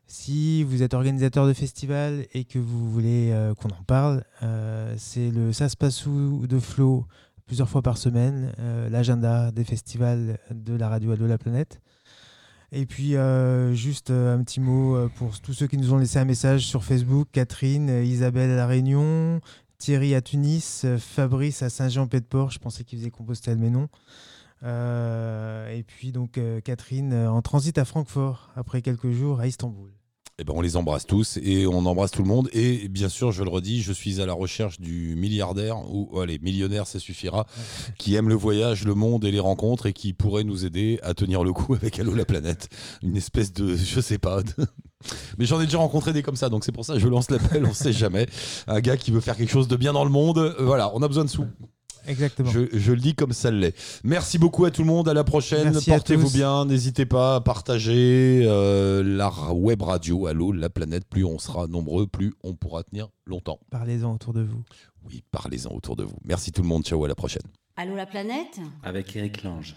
B: Si vous êtes organisateur de festival et que vous voulez euh, qu'on en parle, euh, c'est le Ça se passe où de Flo plusieurs fois par semaine, l'agenda des festivals de la radio Allo la planète. Et puis, juste un petit mot pour tous ceux qui nous ont laissé un message sur Facebook Catherine, Isabelle à La Réunion, Thierry à Tunis, euh, Fabrice à Saint-Jean-Pied-de-Port. Je pensais qu'il faisait Compostelle, mais non. Euh, et puis, donc, euh, Catherine en transit à Francfort après quelques jours à Istanbul.
A: Eh ben, on les embrasse tous et on embrasse tout le monde. Et bien sûr, je le redis, je suis à la recherche du milliardaire ou allez, millionnaire, ça suffira, qui aime le voyage, le monde et les rencontres et qui pourrait nous aider à tenir le coup avec Allo la planète. Une espèce de, je sais pas. Mais j'en ai déjà rencontré des comme ça, donc c'est pour ça que je lance l'appel. On sait jamais. Un gars qui veut faire quelque chose de bien dans le monde. euh, Voilà, on a besoin de sous.
B: Exactement.
A: Je, je le dis comme ça l'est. Merci beaucoup à tout le monde. À la prochaine. Portez-vous bien. N'hésitez pas à partager euh, la web radio. Allô, la planète. Plus on sera nombreux, plus on pourra tenir longtemps.
B: Parlez-en autour de vous.
A: Oui, parlez-en autour de vous. Merci tout le monde. Ciao, à la prochaine.
J: Allô la planète?
C: Avec Eric Lange.